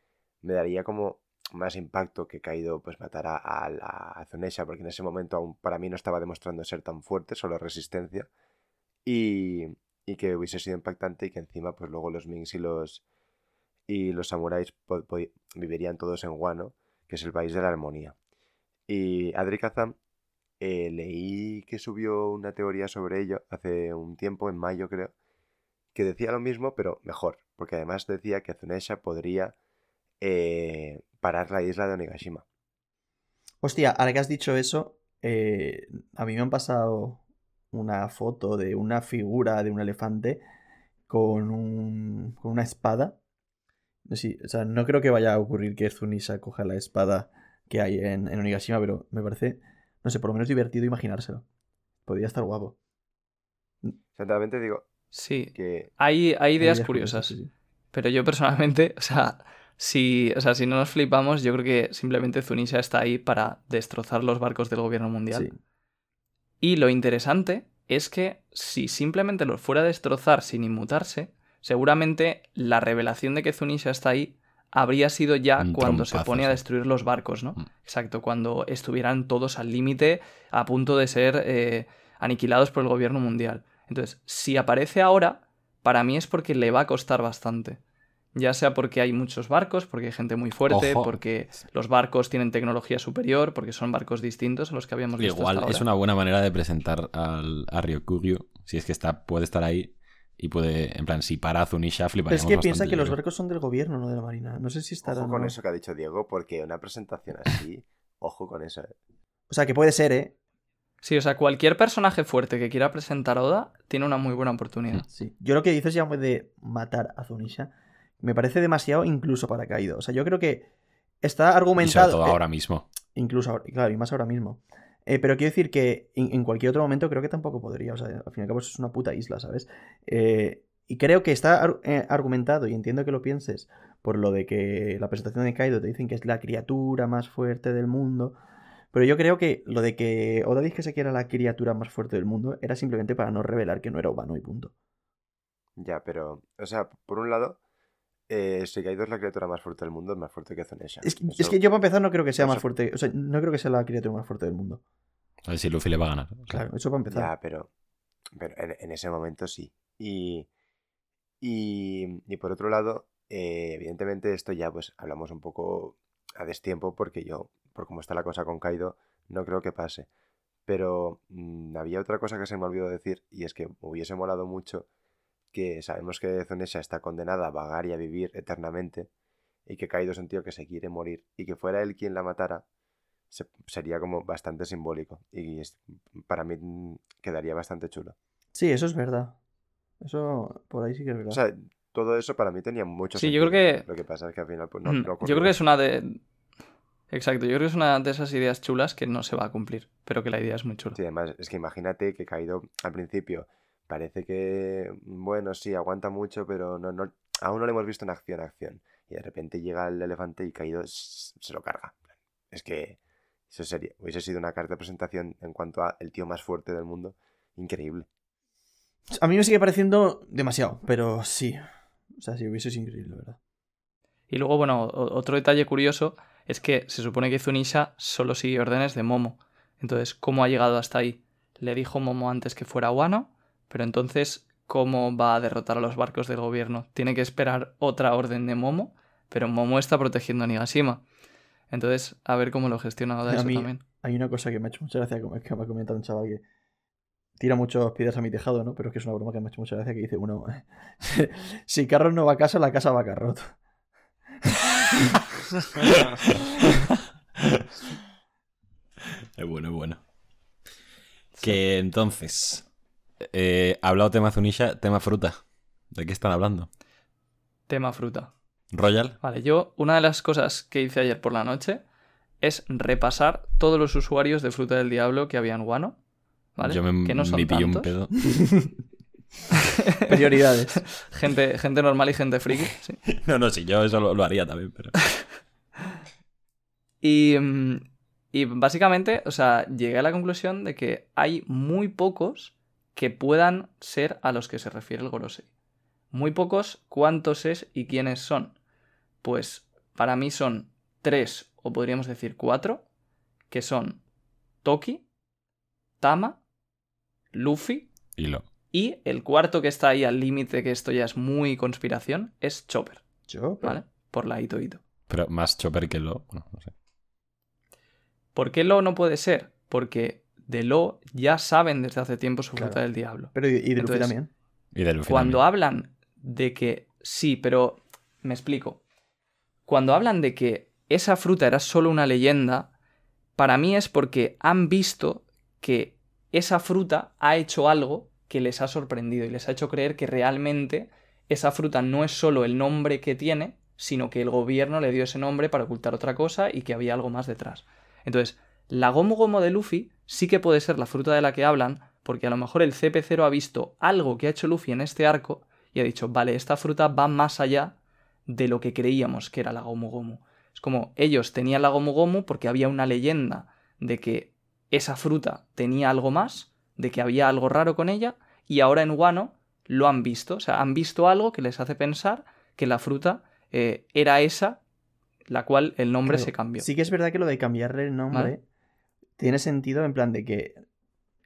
me daría como más impacto que Kaido pues matara a, la- a Zunesha, porque en ese momento aún para mí no estaba demostrando ser tan fuerte, solo resistencia. Y, y que hubiese sido impactante y que encima pues luego los Minks y los y los samuráis vivirían todos en Wano, que es el país de la armonía. Y Adri Kazam, eh, leí que subió una teoría sobre ello hace un tiempo, en mayo creo, que decía lo mismo, pero mejor, porque además decía que Zunesha podría eh, parar la isla de Onigashima. Hostia, ahora que has dicho eso, eh, a mí me han pasado una foto de una figura de un elefante con, un, con una espada. Sí, o sea, no creo que vaya a ocurrir que Zunisha coja la espada que hay en, en Onigashima, pero me parece, no sé, por lo menos divertido imaginárselo. Podría estar guapo. Exactamente digo Sí, que hay, hay ideas Ideas curiosas. sí, sí. Pero yo personalmente, o sea, si, o sea, si no nos flipamos, yo creo que simplemente Zunisha está ahí para destrozar los barcos del gobierno mundial. Sí. Y lo interesante es que si simplemente los fuera a destrozar sin inmutarse, seguramente la revelación de que Zunisha está ahí habría sido ya Un cuando se pone a destruir los barcos, ¿no? Mm. Exacto, cuando estuvieran todos al límite, a punto de ser eh, aniquilados por el gobierno mundial. Entonces, si aparece ahora, para mí es porque le va a costar bastante. Ya sea porque hay muchos barcos, porque hay gente muy fuerte, Ojo. porque los barcos tienen tecnología superior, porque son barcos distintos a los que habíamos visto. Igual hasta es una buena manera de presentar al, a Ryokugyu, si es que está, puede estar ahí y puede, en plan, si para a Zunisha, Pero es que piensa que los barcos son del gobierno, no de la marina. No sé si estarán. ojo con eso que ha dicho Diego, porque una presentación así, ojo con eso. eh. O sea, que puede ser, ¿eh? Sí, o sea, cualquier personaje fuerte que quiera presentar a Oda tiene una muy buena oportunidad. Sí. Yo lo que dices ya de matar a Zunisha me parece demasiado incluso para Kaido. O sea, yo creo que está Y sobre argumentado. todo eh, ahora mismo. Incluso ahora, claro, y más ahora mismo. Eh, pero quiero decir que en, cualquier otro momento creo que tampoco podría. O sea, al fin y al cabo es una puta isla, ¿sabes? Eh, y creo que está eh, argumentado, y entiendo que lo pienses, por lo de que la presentación de Kaido te dicen que es la criatura más fuerte del mundo. Pero yo creo que lo de que Oda dijese que era la criatura más fuerte del mundo era simplemente para no revelar que no era humano y punto. Ya, pero, o sea, por un lado, eh, si Kaido es la criatura más fuerte del mundo, es más fuerte que Zunesha. Es que, Eso- es que yo para empezar no creo que sea eso- más fuerte. O sea, no creo que sea la criatura más fuerte del mundo. A ver si Luffy le va a ganar. Claro, eso para empezar. Ya, pero, pero en, en ese momento sí. Y, y, y por otro lado, eh, evidentemente esto ya pues hablamos un poco a destiempo porque yo, por cómo está la cosa con Kaido, no creo que pase. Pero mm, había otra cosa que se me olvidó decir y es que me hubiese molado mucho que sabemos que Zunesha está condenada a vagar y a vivir eternamente y que Kaido es un tío que se quiere morir y que fuera él quien la matara se- sería como bastante simbólico y es- para mí mm, quedaría bastante chulo. Sí, eso es verdad. Eso por ahí sí que es verdad. O sea, todo eso para mí tenía mucho Sí, yo creo que- Lo que pasa es que al final pues no, Mm, no yo creo que es una de. Exacto, yo creo que es una de esas ideas chulas que no se va a cumplir, pero que la idea es muy chula. Sí, además, es que imagínate que Kaido al principio parece que, bueno, sí, aguanta mucho, pero no, no, aún no le hemos visto en acción, acción. Y de repente llega el elefante y Kaido s- se lo carga. Es que eso sería, hubiese sido una carta de presentación en cuanto a el tío más fuerte del mundo. Increíble. A mí me sigue pareciendo demasiado, pero sí. O sea, si hubiese sido increíble, la verdad. Y luego, bueno, otro detalle curioso es que se supone que Zunisha solo sigue órdenes de Momo. Entonces, ¿cómo ha llegado hasta ahí? Le dijo Momo antes que fuera Wano, pero entonces, ¿cómo va a derrotar a los barcos del gobierno? Tiene que esperar otra orden de Momo, pero Momo está protegiendo a Nigashima. Entonces, a ver cómo lo gestiona Oda eso mí- también. Hay una cosa que me ha hecho mucha gracia, es que me ha comentado un chaval que tira muchos piedras a mi tejado, ¿no? Pero es que es una broma que me ha hecho mucha gracia que dice, bueno, si Carros no va a casa, la casa va a Carrot. Es bueno, es bueno. Que entonces, eh, ha hablado tema Zunisha, tema fruta. ¿De qué están hablando? Tema fruta. ¿Royal? Vale, yo una de las cosas que hice ayer por la noche es repasar todos los usuarios de Fruta del Diablo que había en Wano. ¿Vale? Yo me, que no son me pillé un tantos. pedo. Prioridades. gente, gente normal y gente friki. sí. No, no, sí, yo eso lo, lo haría también, pero... Y, mm, y básicamente, o sea, llegué a la conclusión de que hay muy pocos que puedan ser a los que se refiere el Gorosei. Muy pocos, ¿cuántos es y quiénes son? Pues para mí son tres, o podríamos decir cuatro, que son Toki, Tama, Luffy Y lo. y el cuarto que está ahí al límite, que esto ya es muy conspiración, es Chopper, Yo, ¿vale? Por la Ito Ito. Pero más chopper que lo. Bueno, no sé. ¿Por qué Lo no puede ser? Porque de Lo ya saben desde hace tiempo su Claro. fruta del diablo. Pero y, y de Luffy Entonces, también. Y de Luffy Cuando también. hablan de que sí, pero me explico. Cuando hablan de que esa fruta era solo una leyenda, para mí es porque han visto que esa fruta ha hecho algo que les ha sorprendido y les ha hecho creer que realmente esa fruta no es solo el nombre que tiene, sino que el gobierno le dio ese nombre para ocultar otra cosa y que había algo más detrás. Entonces, la Gomu Gomu de Luffy sí que puede ser la fruta de la que hablan, porque a lo mejor el CP0 ha visto algo que ha hecho Luffy en este arco y ha dicho, vale, esta fruta va más allá de lo que creíamos que era la Gomu Gomu. Es como ellos tenían la Gomu Gomu porque había una leyenda de que esa fruta tenía algo más, de que había algo raro con ella, y ahora en Wano lo han visto, o sea, han visto algo que les hace pensar que la fruta eh, era esa, la cual el nombre Claro, se cambió. Sí que es verdad que lo de cambiarle el nombre Vale. Tiene sentido en plan de que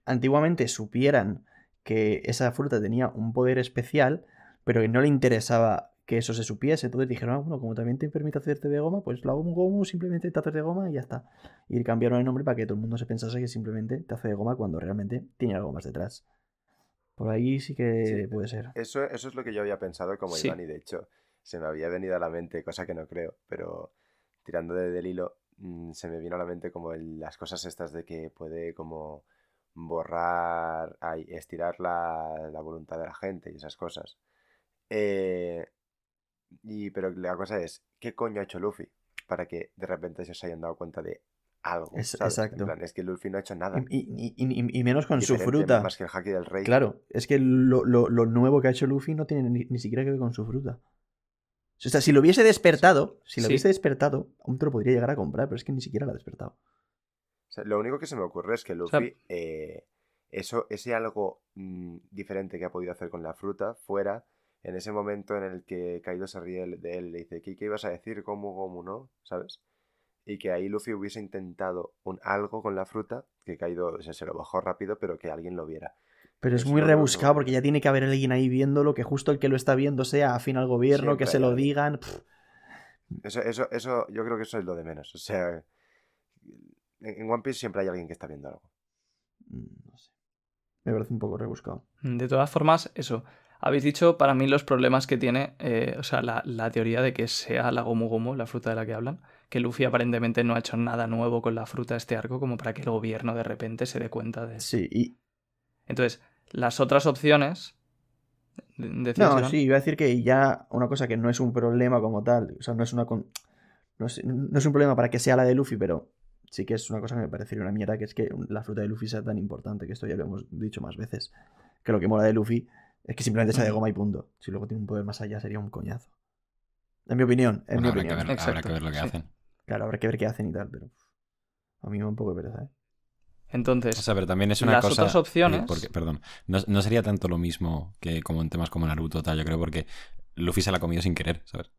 antiguamente supieran que esa fruta tenía un poder especial, pero que no le interesaba que eso se supiese. Entonces dijeron, ah, bueno, como también te permite hacerte de goma, pues la Gomu Gomu simplemente te haces de goma y ya está. Y cambiaron el nombre para que todo el mundo se pensase que simplemente te hace de goma cuando realmente tiene algo más detrás. Por ahí sí que Sí. puede ser. Eso, eso es lo que yo había pensado como Sí. Iván y de hecho se me había venido a la mente, cosa que no creo, pero tirando de- del hilo mm, se me vino a la mente como el- las cosas estas de que puede como borrar, ay, estirar la, la voluntad de la gente y esas cosas. Eh, y, pero la cosa es, ¿qué coño ha hecho Luffy para que de repente se os hayan dado cuenta de algo? Es- ¿sabes? En exacto. plan, es que Luffy no ha hecho nada. Y, y- y- y- y menos con su fruta. Más que el haki del rey. Claro, es que lo, lo- lo nuevo que ha hecho Luffy no tiene ni, ni siquiera que ver con su fruta. O sea, si lo hubiese despertado, si lo Sí. hubiese despertado, aún te lo podría llegar a comprar, pero es que ni siquiera lo ha despertado. O sea, lo único que se me ocurre es que sea, Luffy, eh, eso, ese algo mm, diferente que ha podido hacer con la fruta, fuera en ese momento en el que Kaido se ríe de él, le dice, ¿qué, qué ibas a decir? Gomu Gomu, no? ¿Sabes? Y que ahí Luffy hubiese intentado un algo con la fruta, que Kaido o sea, se lo bajó rápido, pero que alguien lo viera. Pero es muy rebuscado porque ya tiene que haber alguien ahí viéndolo, que justo el que lo está viendo sea afín al gobierno, que se lo alguien. digan. pff, Eso, eso, eso, yo creo que eso es lo de menos. O sea, en One Piece siempre hay alguien que está viendo algo. mm, no sé. Me parece un poco rebuscado. De todas formas, eso. Habéis dicho para mí los problemas que tiene, eh, o sea, la, la teoría de que sea la Gomu Gomu, la fruta de la que hablan, que Luffy aparentemente no ha hecho nada nuevo con la fruta de este arco como para que el gobierno de repente se dé cuenta de. Sí, y. Entonces, las otras opciones... de- ¿decías, No, sí, iba a decir que ya una cosa que no es un problema como tal, o sea, no es una. con- No es, no es un problema para que sea la de Luffy, pero sí que es una cosa que me parecería una mierda, que es que la fruta de Luffy sea tan importante, que esto ya lo hemos dicho más veces. Que lo que mola de Luffy es que simplemente sea de goma y punto. Si luego tiene un poder más allá sería un coñazo. En mi opinión, en Bueno, mi habrá, que opinión. ver, habrá que ver lo que sí. hacen. Claro, habrá que ver qué hacen y tal, pero a mí me da un poco de pereza, ¿eh? Entonces, O sea, pero también es una Las cosa. otras opciones- porque, perdón. No, no sería tanto lo mismo que como en temas como Naruto, tal, yo creo, porque Luffy se la ha comido sin querer, ¿sabes?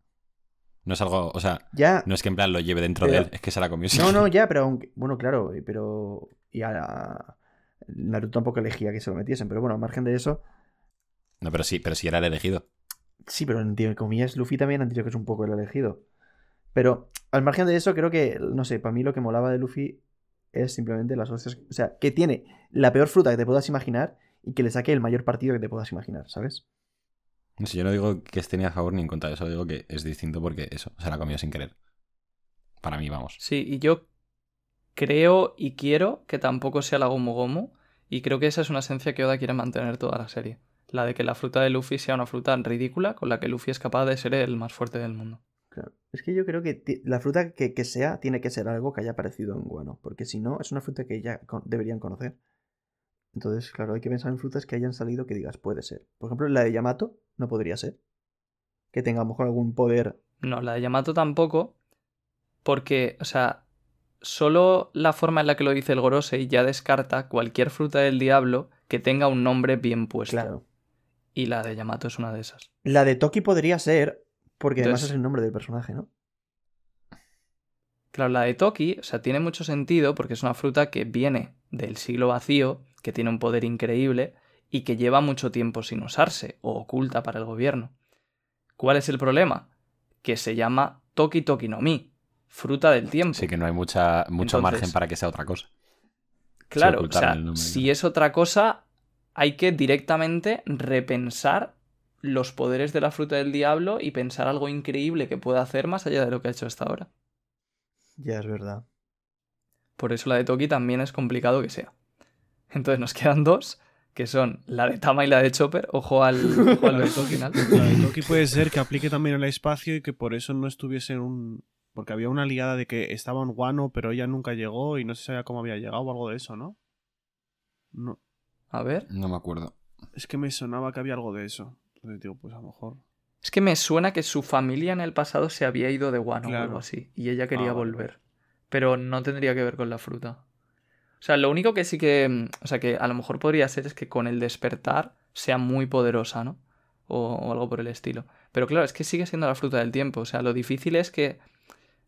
No es algo. O sea, Ya. no es que en plan lo lleve dentro Pero- de él, es que se la ha comido sin No, no, querer. ya, pero aunque. Bueno, claro, pero. Y a. Naruto tampoco elegía que se lo metiesen, pero bueno, al margen de eso. No, pero sí, pero sí era el elegido. Sí, pero entre comillas, Luffy también han dicho que es un poco el elegido. Pero al margen de eso, creo que, no sé, para mí lo que molaba de Luffy es simplemente las hostias. O sea, que tiene la peor fruta que te puedas imaginar y que le saque el mayor partido que te puedas imaginar, ¿sabes? No sé, yo no digo que esté ni a favor ni en contra de eso, digo que es distinto porque eso, se la ha comido sin querer. Para mí, vamos. sí, y yo creo y quiero que tampoco sea la Gomu Gomu, y creo que esa es una esencia que Oda quiere mantener toda la serie. La de que la fruta de Luffy sea una fruta ridícula con la que Luffy es capaz de ser el más fuerte del mundo. Claro. Es que yo creo que la fruta que, que sea tiene que ser algo que haya aparecido en Guano, porque si no, es una fruta que ya con- deberían conocer. Entonces, claro, hay que pensar en frutas que hayan salido que digas, puede ser. Por ejemplo, la de Yamato no podría ser. Que tenga a lo mejor algún poder. No, la de Yamato tampoco, porque, o sea, solo la forma en la que lo dice el Gorosei ya descarta cualquier fruta del diablo que tenga un nombre bien puesto. Claro. Y la de Yamato es una de esas. La de Toki podría ser, porque además Entonces- es el nombre del personaje, ¿no? Claro, la de Toki, o sea, tiene mucho sentido porque es una fruta que viene del siglo vacío, que tiene un poder increíble y que lleva mucho tiempo sin usarse o oculta para el gobierno. ¿Cuál es el problema? Que se llama Toki Toki no Mi, fruta del tiempo. Sí que no hay mucha, mucho Entonces- margen para que sea otra cosa. Claro, o sea, si es otra cosa, hay que directamente repensar los poderes de la fruta del diablo y pensar algo increíble que pueda hacer más allá de lo que ha hecho hasta ahora. Ya es verdad. Por eso la de Toki también es complicado que sea. Entonces nos quedan dos, que son la de Tama y la de Chopper. Ojo al, ojo al verso final. La de Toki puede ser que aplique también al espacio y que por eso no estuviese en un. Porque había una liada de que estaba en Guano, pero ella nunca llegó y no se sabía cómo había llegado o algo de eso, ¿no? No. A ver. No me acuerdo. Es que me sonaba que había algo de eso. Entonces digo, pues a lo mejor. Es que me suena que su familia en el pasado se había ido de Wano o algo así. Y ella quería Ah, volver. Pero no tendría que ver con la fruta. O sea, lo único que sí que. O sea, que a lo mejor podría ser es que con el despertar sea muy poderosa, ¿no? O, o algo por el estilo. Pero claro, es que sigue siendo la fruta del tiempo. O sea, lo difícil es que.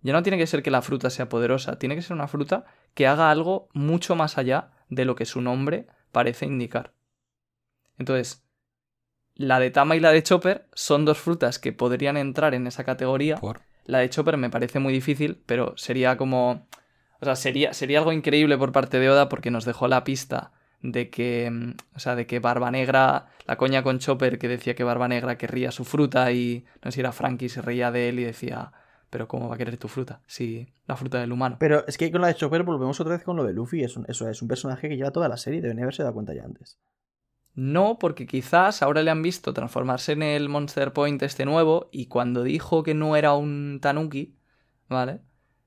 Ya no tiene que ser que la fruta sea poderosa. Tiene que ser una fruta que haga algo mucho más allá de lo que su nombre parece indicar. Entonces, la de Tama y la de Chopper son dos frutas que podrían entrar en esa categoría. Por. La de Chopper me parece muy difícil, pero sería como. O sea, sería, sería algo increíble por parte de Oda porque nos dejó la pista de que. mm, O sea, de que Barba Negra. La coña con Chopper que decía que Barba Negra querría su fruta y. No sé si era Frankie, se reía de él y decía. Pero ¿cómo va a querer tu fruta? Si la fruta del humano. Pero es que con la de Chopper volvemos otra vez con lo de Luffy. Es un, eso es un personaje que lleva toda la serie. Debería haberse dado cuenta ya antes. No, porque quizás ahora le han visto transformarse en el Monster Point este nuevo y cuando dijo que no era un Tanuki, ¿vale?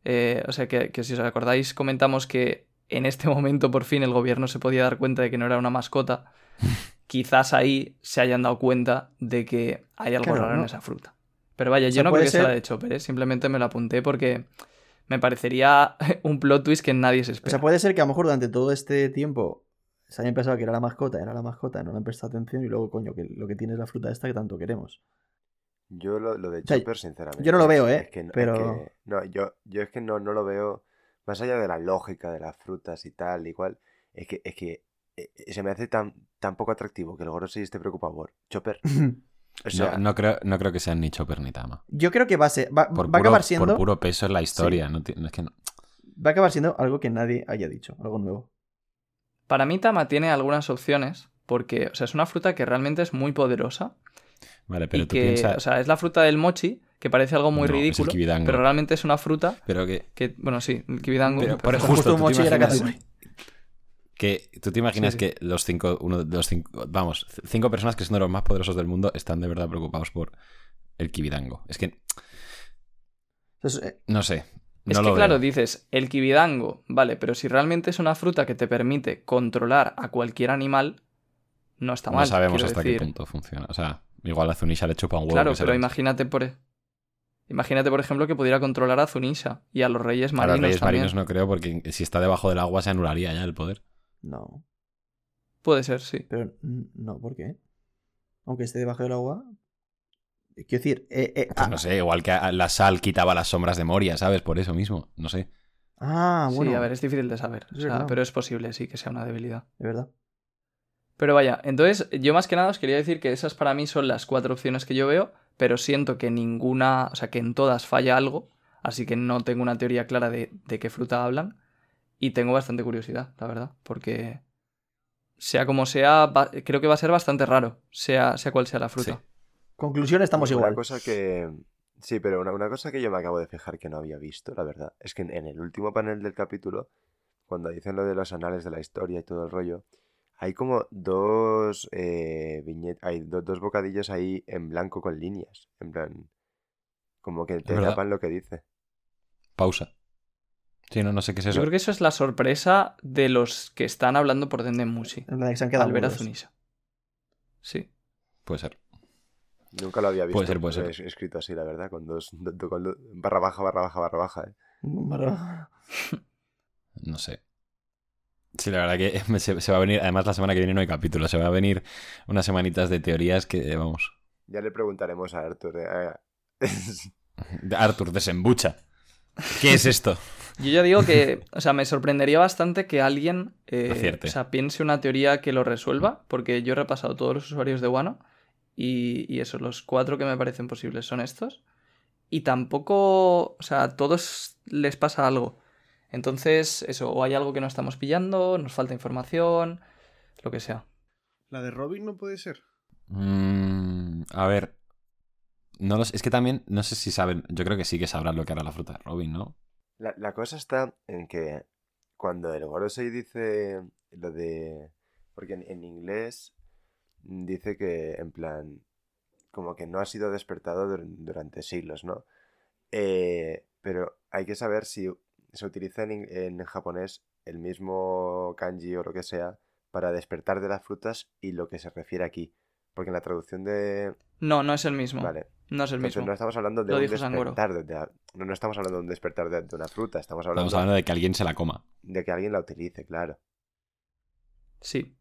Eh, o sea, que, que si os acordáis comentamos que en este momento por fin el gobierno se podía dar cuenta de que no era una mascota. quizás ahí se hayan dado cuenta de que hay algo Claro, raro en esa fruta. Pero vaya, O yo no creo que sea la de Chopper, ¿eh? simplemente me lo apunté porque me parecería un plot twist que nadie se O espera. sea, puede ser que a lo mejor durante todo este tiempo se hayan pensado que era la mascota, era la mascota, no le han prestado atención y luego, coño, que lo que tiene es la fruta esta que tanto queremos. Yo lo, lo de sea, Chopper, sinceramente. yo no lo veo, ¿eh? es que no- es Pero- que- no, yo, yo es que no, no lo veo. Más allá de la lógica de las frutas y tal, igual. Es que, es que eh, se me hace tan, tan poco atractivo que el Gorosei esté preocupado por Chopper. O sea, no, no creo, no creo que sean ni Chopper ni Tama. Yo creo que va a, ser, va, Por, va a acabar siendo. por puro peso en la historia. No, ti- no es que no- Va a acabar siendo algo que nadie haya dicho, algo nuevo. Para mí Tama tiene algunas opciones porque, o sea, es una fruta que realmente es muy poderosa Vale, pero y tú que, piensas. o sea, es la fruta del mochi, que parece algo muy No, es el ridículo, kibidango. pero realmente es una fruta Pero que, que, bueno, sí, el kibidango. Pero, por pero- ejemplo, Justo ¿tú un te mochi era imaginas- Katsuri. que tú te imaginas Sí, sí. que los cinco, uno de los cinco, vamos, cinco personas que son de los más poderosos del mundo están de verdad preocupados por el kibidango. Es que, eh, no sé. Es no que claro, dices, el kibidango, vale, pero si realmente es una fruta que te permite controlar a cualquier animal, no está mal. no sabemos hasta decir. qué punto funciona. O sea, igual a Zunisha le chupa un huevo. Claro, pero lo- imagínate por e- imagínate por ejemplo que pudiera controlar a Zunisha y a los reyes A marinos los reyes también. marinos no creo, porque si está debajo del agua se anularía ya el poder. no. Puede ser, sí. Pero no, ¿por qué? Aunque esté debajo del agua. Quiero decir, eh, eh, Pues ah, no sé, igual que la sal quitaba las sombras de Moria, ¿sabes? Por eso mismo, no sé. ah, bueno, Sí, a ver, es difícil de saber. Es o sea, verdad. pero es posible, sí, que sea una debilidad. de verdad. Pero vaya, entonces yo más que nada os quería decir que esas para mí son las cuatro opciones que yo veo, pero siento que ninguna, o sea, que en todas falla algo, así que no tengo una teoría clara de, de qué fruta hablan y tengo bastante curiosidad, la verdad, porque sea como sea, va- creo que va a ser bastante raro, sea, sea cual sea la fruta. Sí. Conclusión, estamos una igual. cosa que. Sí, pero una, una cosa que yo me acabo de fijar que no había visto, la verdad, es que en, en el último panel del capítulo, cuando dicen lo de los anales de la historia y todo el rollo, hay como dos eh, viñet- hay do- dos bocadillos ahí en blanco con líneas. En plan. Como que te tapan lo que dice. Pausa. Sí, no, no sé qué es eso. Yo creo que eso es la sorpresa de los que están hablando por Denden Mushi, En la que se han quedado al ver a mudos. Zunisha. Sí. Puede ser. Nunca lo había visto. Puede ser, puede ser. es- escrito así, la verdad, con dos. do- do- con do- barra baja, barra baja, barra baja, ¿eh? Barra- No sé. Sí, la verdad que se, se va a venir. Además, la semana que viene no hay capítulo. Se va a venir unas semanitas de teorías que, vamos. Ya le preguntaremos a Arthur. eh, Arthur, desembucha. ¿Qué es esto? Yo ya digo que, o sea, me sorprendería bastante que alguien eh, Acierte. o sea, piense una teoría que lo resuelva, porque yo he repasado todos los usuarios de Wano y, y eso, los cuatro que me parecen posibles son estos. Y tampoco, o sea, a todos les pasa algo. Entonces, eso, o hay algo que no estamos pillando, nos falta información, lo que sea. La de Robin no puede ser. Mm, a ver. No. Es que también, no sé si saben. Yo creo que sí que sabrán lo que hará la fruta de Robin, ¿no? La, la cosa está en que cuando el Gorosei dice lo de... Porque en, en inglés dice que en plan... Como que no ha sido despertado dur- durante siglos, ¿no? Eh, pero hay que saber si se utiliza en, japonés el mismo kanji o lo que sea para despertar de las frutas y lo que se refiere aquí. Porque en la traducción de... No, no es el mismo. Vale. No es el Entonces mismo. no estamos hablando de Lo un despertar de, de- no, no estamos hablando de un despertar de, de una fruta, estamos hablando, Estamos hablando de que alguien se la coma. de que alguien la utilice, claro. Sí.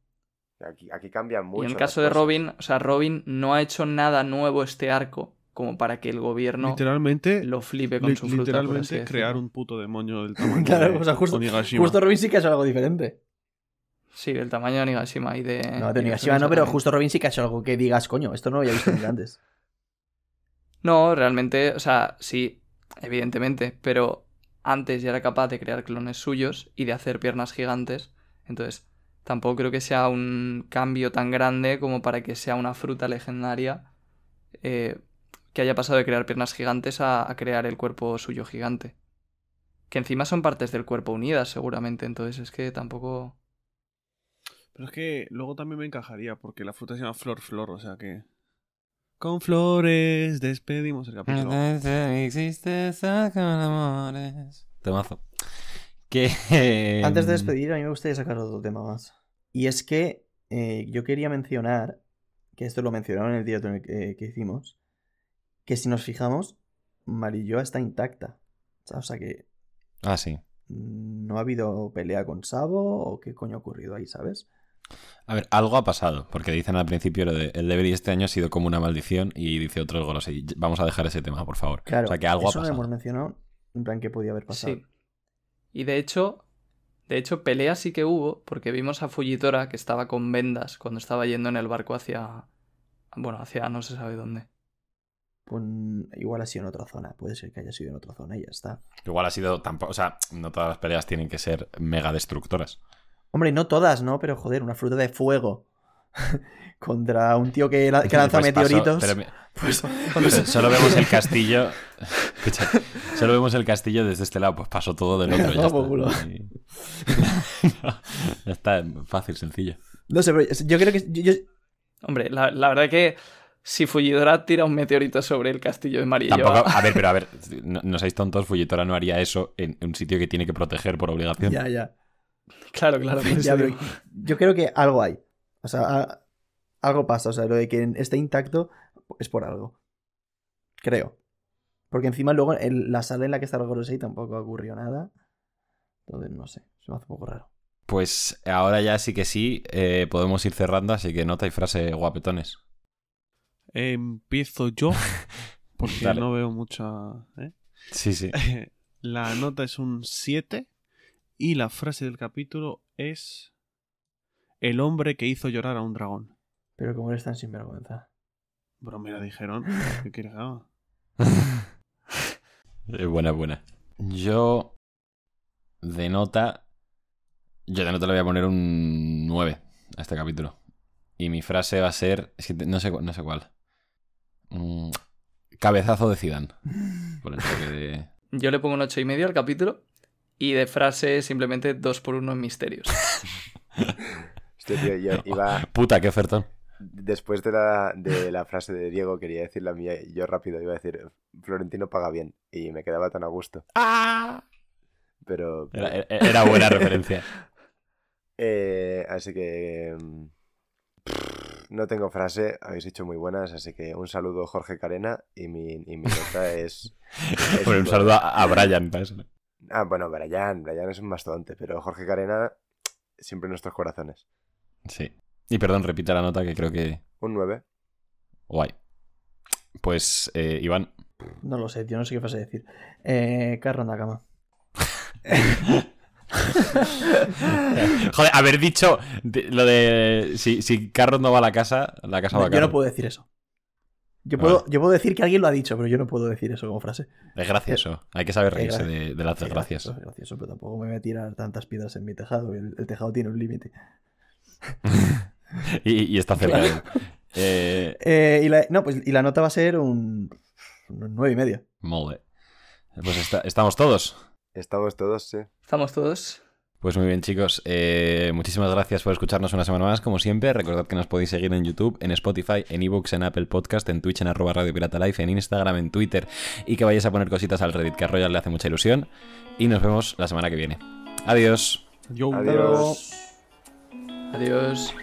Aquí, aquí cambia mucho. y en el caso de cosas. Robin, o sea, Robin no ha hecho nada nuevo este arco como para que el gobierno literalmente, lo flipe con li- su fruta. literalmente crear un puto demonio del tamaño Claro, de o sea, justo, Onigashima. justo Robin sí que ha hecho algo diferente. Sí, del tamaño de Nigashima y de. No, de y Nigashima no, pero también. justo Robin sí que ha hecho algo que digas, coño, esto no lo había visto nunca antes. No, realmente, o sea, sí, evidentemente, pero antes ya era capaz de crear clones suyos y de hacer piernas gigantes. Entonces, tampoco creo que sea un cambio tan grande como para que sea una fruta legendaria eh, que haya pasado de crear piernas gigantes a, a crear el cuerpo suyo gigante. Que encima son partes del cuerpo unidas, seguramente. Entonces, es que tampoco. Pero es que luego también me encajaría, porque la fruta se llama Flor Flor, o sea que. Con flores despedimos el capítulo. Temazo. Que. Antes de despedir, a mí me gustaría sacar otro tema más. Y es que eh, yo quería mencionar, que esto lo mencionaron en el directo en el que, que hicimos, que si nos fijamos, Marilloa está intacta. O sea que Ah, sí. no ha habido pelea con Sabo o qué coño ha ocurrido ahí, ¿sabes? A ver, algo ha pasado, porque dicen al principio lo de el deber este año ha sido como una maldición y dice otro el Gorosei. Vamos a dejar ese tema, por favor. Claro, o sea, que algo ha no pasado. hemos mencionado, en plan que podía haber pasado. Sí. Y de hecho, de hecho, pelea sí que hubo, porque vimos a Fujitora que estaba con vendas cuando estaba yendo en el barco hacia. Bueno, hacia no se sabe dónde. Pues igual ha sido en otra zona, puede ser que haya sido en otra zona y ya está. Igual ha sido tampoco. O sea, no todas las peleas tienen que ser mega destructoras. Hombre, no todas, ¿no? Pero joder, una fruta de fuego contra un tío que, la- que lanza Pues meteoritos. pero Pues, so- solo vemos el castillo. Escucha, solo vemos el castillo desde este lado, pues pasó todo del otro. ya, No, está. Y- No, ya está, fácil, sencillo. no sé, pero yo creo que. yo- yo- Hombre, la, la verdad que si Fujidora tira un meteorito sobre el castillo de Marilloa... Tampoco, a ver, pero a ver, no, no seáis tontos, Fujitora no haría eso en un sitio que tiene que proteger por obligación. ya, ya. Claro, claro. Ya, pero yo creo que algo hay. O sea, a- algo pasa. O sea, lo de que esté intacto es por algo. Creo. Porque encima luego en la sala en la que está el Gorosei tampoco ocurrió nada. Entonces, no sé. Se me hace un poco raro. Pues ahora ya sí que sí, eh, podemos ir cerrando, así que nota y frase guapetones. Empiezo yo, porque Dale. no veo mucha. ¿eh? Sí, sí. La nota es un 7 y la frase del capítulo es el hombre que hizo llorar a un dragón. Pero como eres tan sinvergüenza. Bro, me la dijeron. ¿Qué quieres que haga? Eh, buena, buena. Yo de nota... Yo de nota le voy a poner un 9 a este capítulo. Y mi frase va a ser... Es que no sé, no sé cuál. Mm, cabezazo de Zidane. Por el toque de... Yo le pongo un ocho y medio al capítulo y de frase simplemente dos por uno en misterios. Hostia, tío, yo iba. Puta, qué ofertón. Después de la, de la frase de Diego, quería decir la mía. y Yo rápido iba a decir: Florentino paga bien. Y me quedaba tan a gusto. Pero. Era, era- era buena referencia. Eh, así que. mm, No tengo frase, habéis hecho muy buenas, así que un saludo Jorge Carena y mi, y mi nota es... es Bueno, un saludo a, a Brian. para eso. Ah, bueno, Brian, Brian es un mastodonte, pero Jorge Carena siempre en nuestros corazones. Sí. Y perdón, repita la nota que creo que... Un 9. Guay. Pues, eh, Iván. No lo sé, tío, no sé qué vas a decir. Eh, Carro Nakama. Joder, haber dicho lo de si, si Carros no va a la casa, la casa va a yo no puedo decir eso. Yo Vale. puedo, yo puedo decir que alguien lo ha dicho, pero yo no puedo decir eso como frase. Es gracioso. Hay que saber reírse de, de las Es desgracias. es gracioso, pero tampoco me voy a tirar tantas piedras en mi tejado. El, el tejado tiene un límite. Y, y está cerca. él. Eh, Eh, y, la, no, pues, y la nota va a ser un, un 9 y medio. molt bé. Pues está- estamos todos. Estamos todos, sí. Estamos todos. Pues muy bien, chicos. Eh, muchísimas gracias por escucharnos una semana más, como siempre. Recordad que nos podéis seguir en YouTube, en Spotify, en ebooks, en Apple Podcast, en Twitch, en arroba Radio Pirata Life, en Instagram, en Twitter y que vayáis a poner cositas al Reddit, que a Royal le hace mucha ilusión. Y nos vemos la semana que viene. Adiós. Yo. Adiós. Adiós.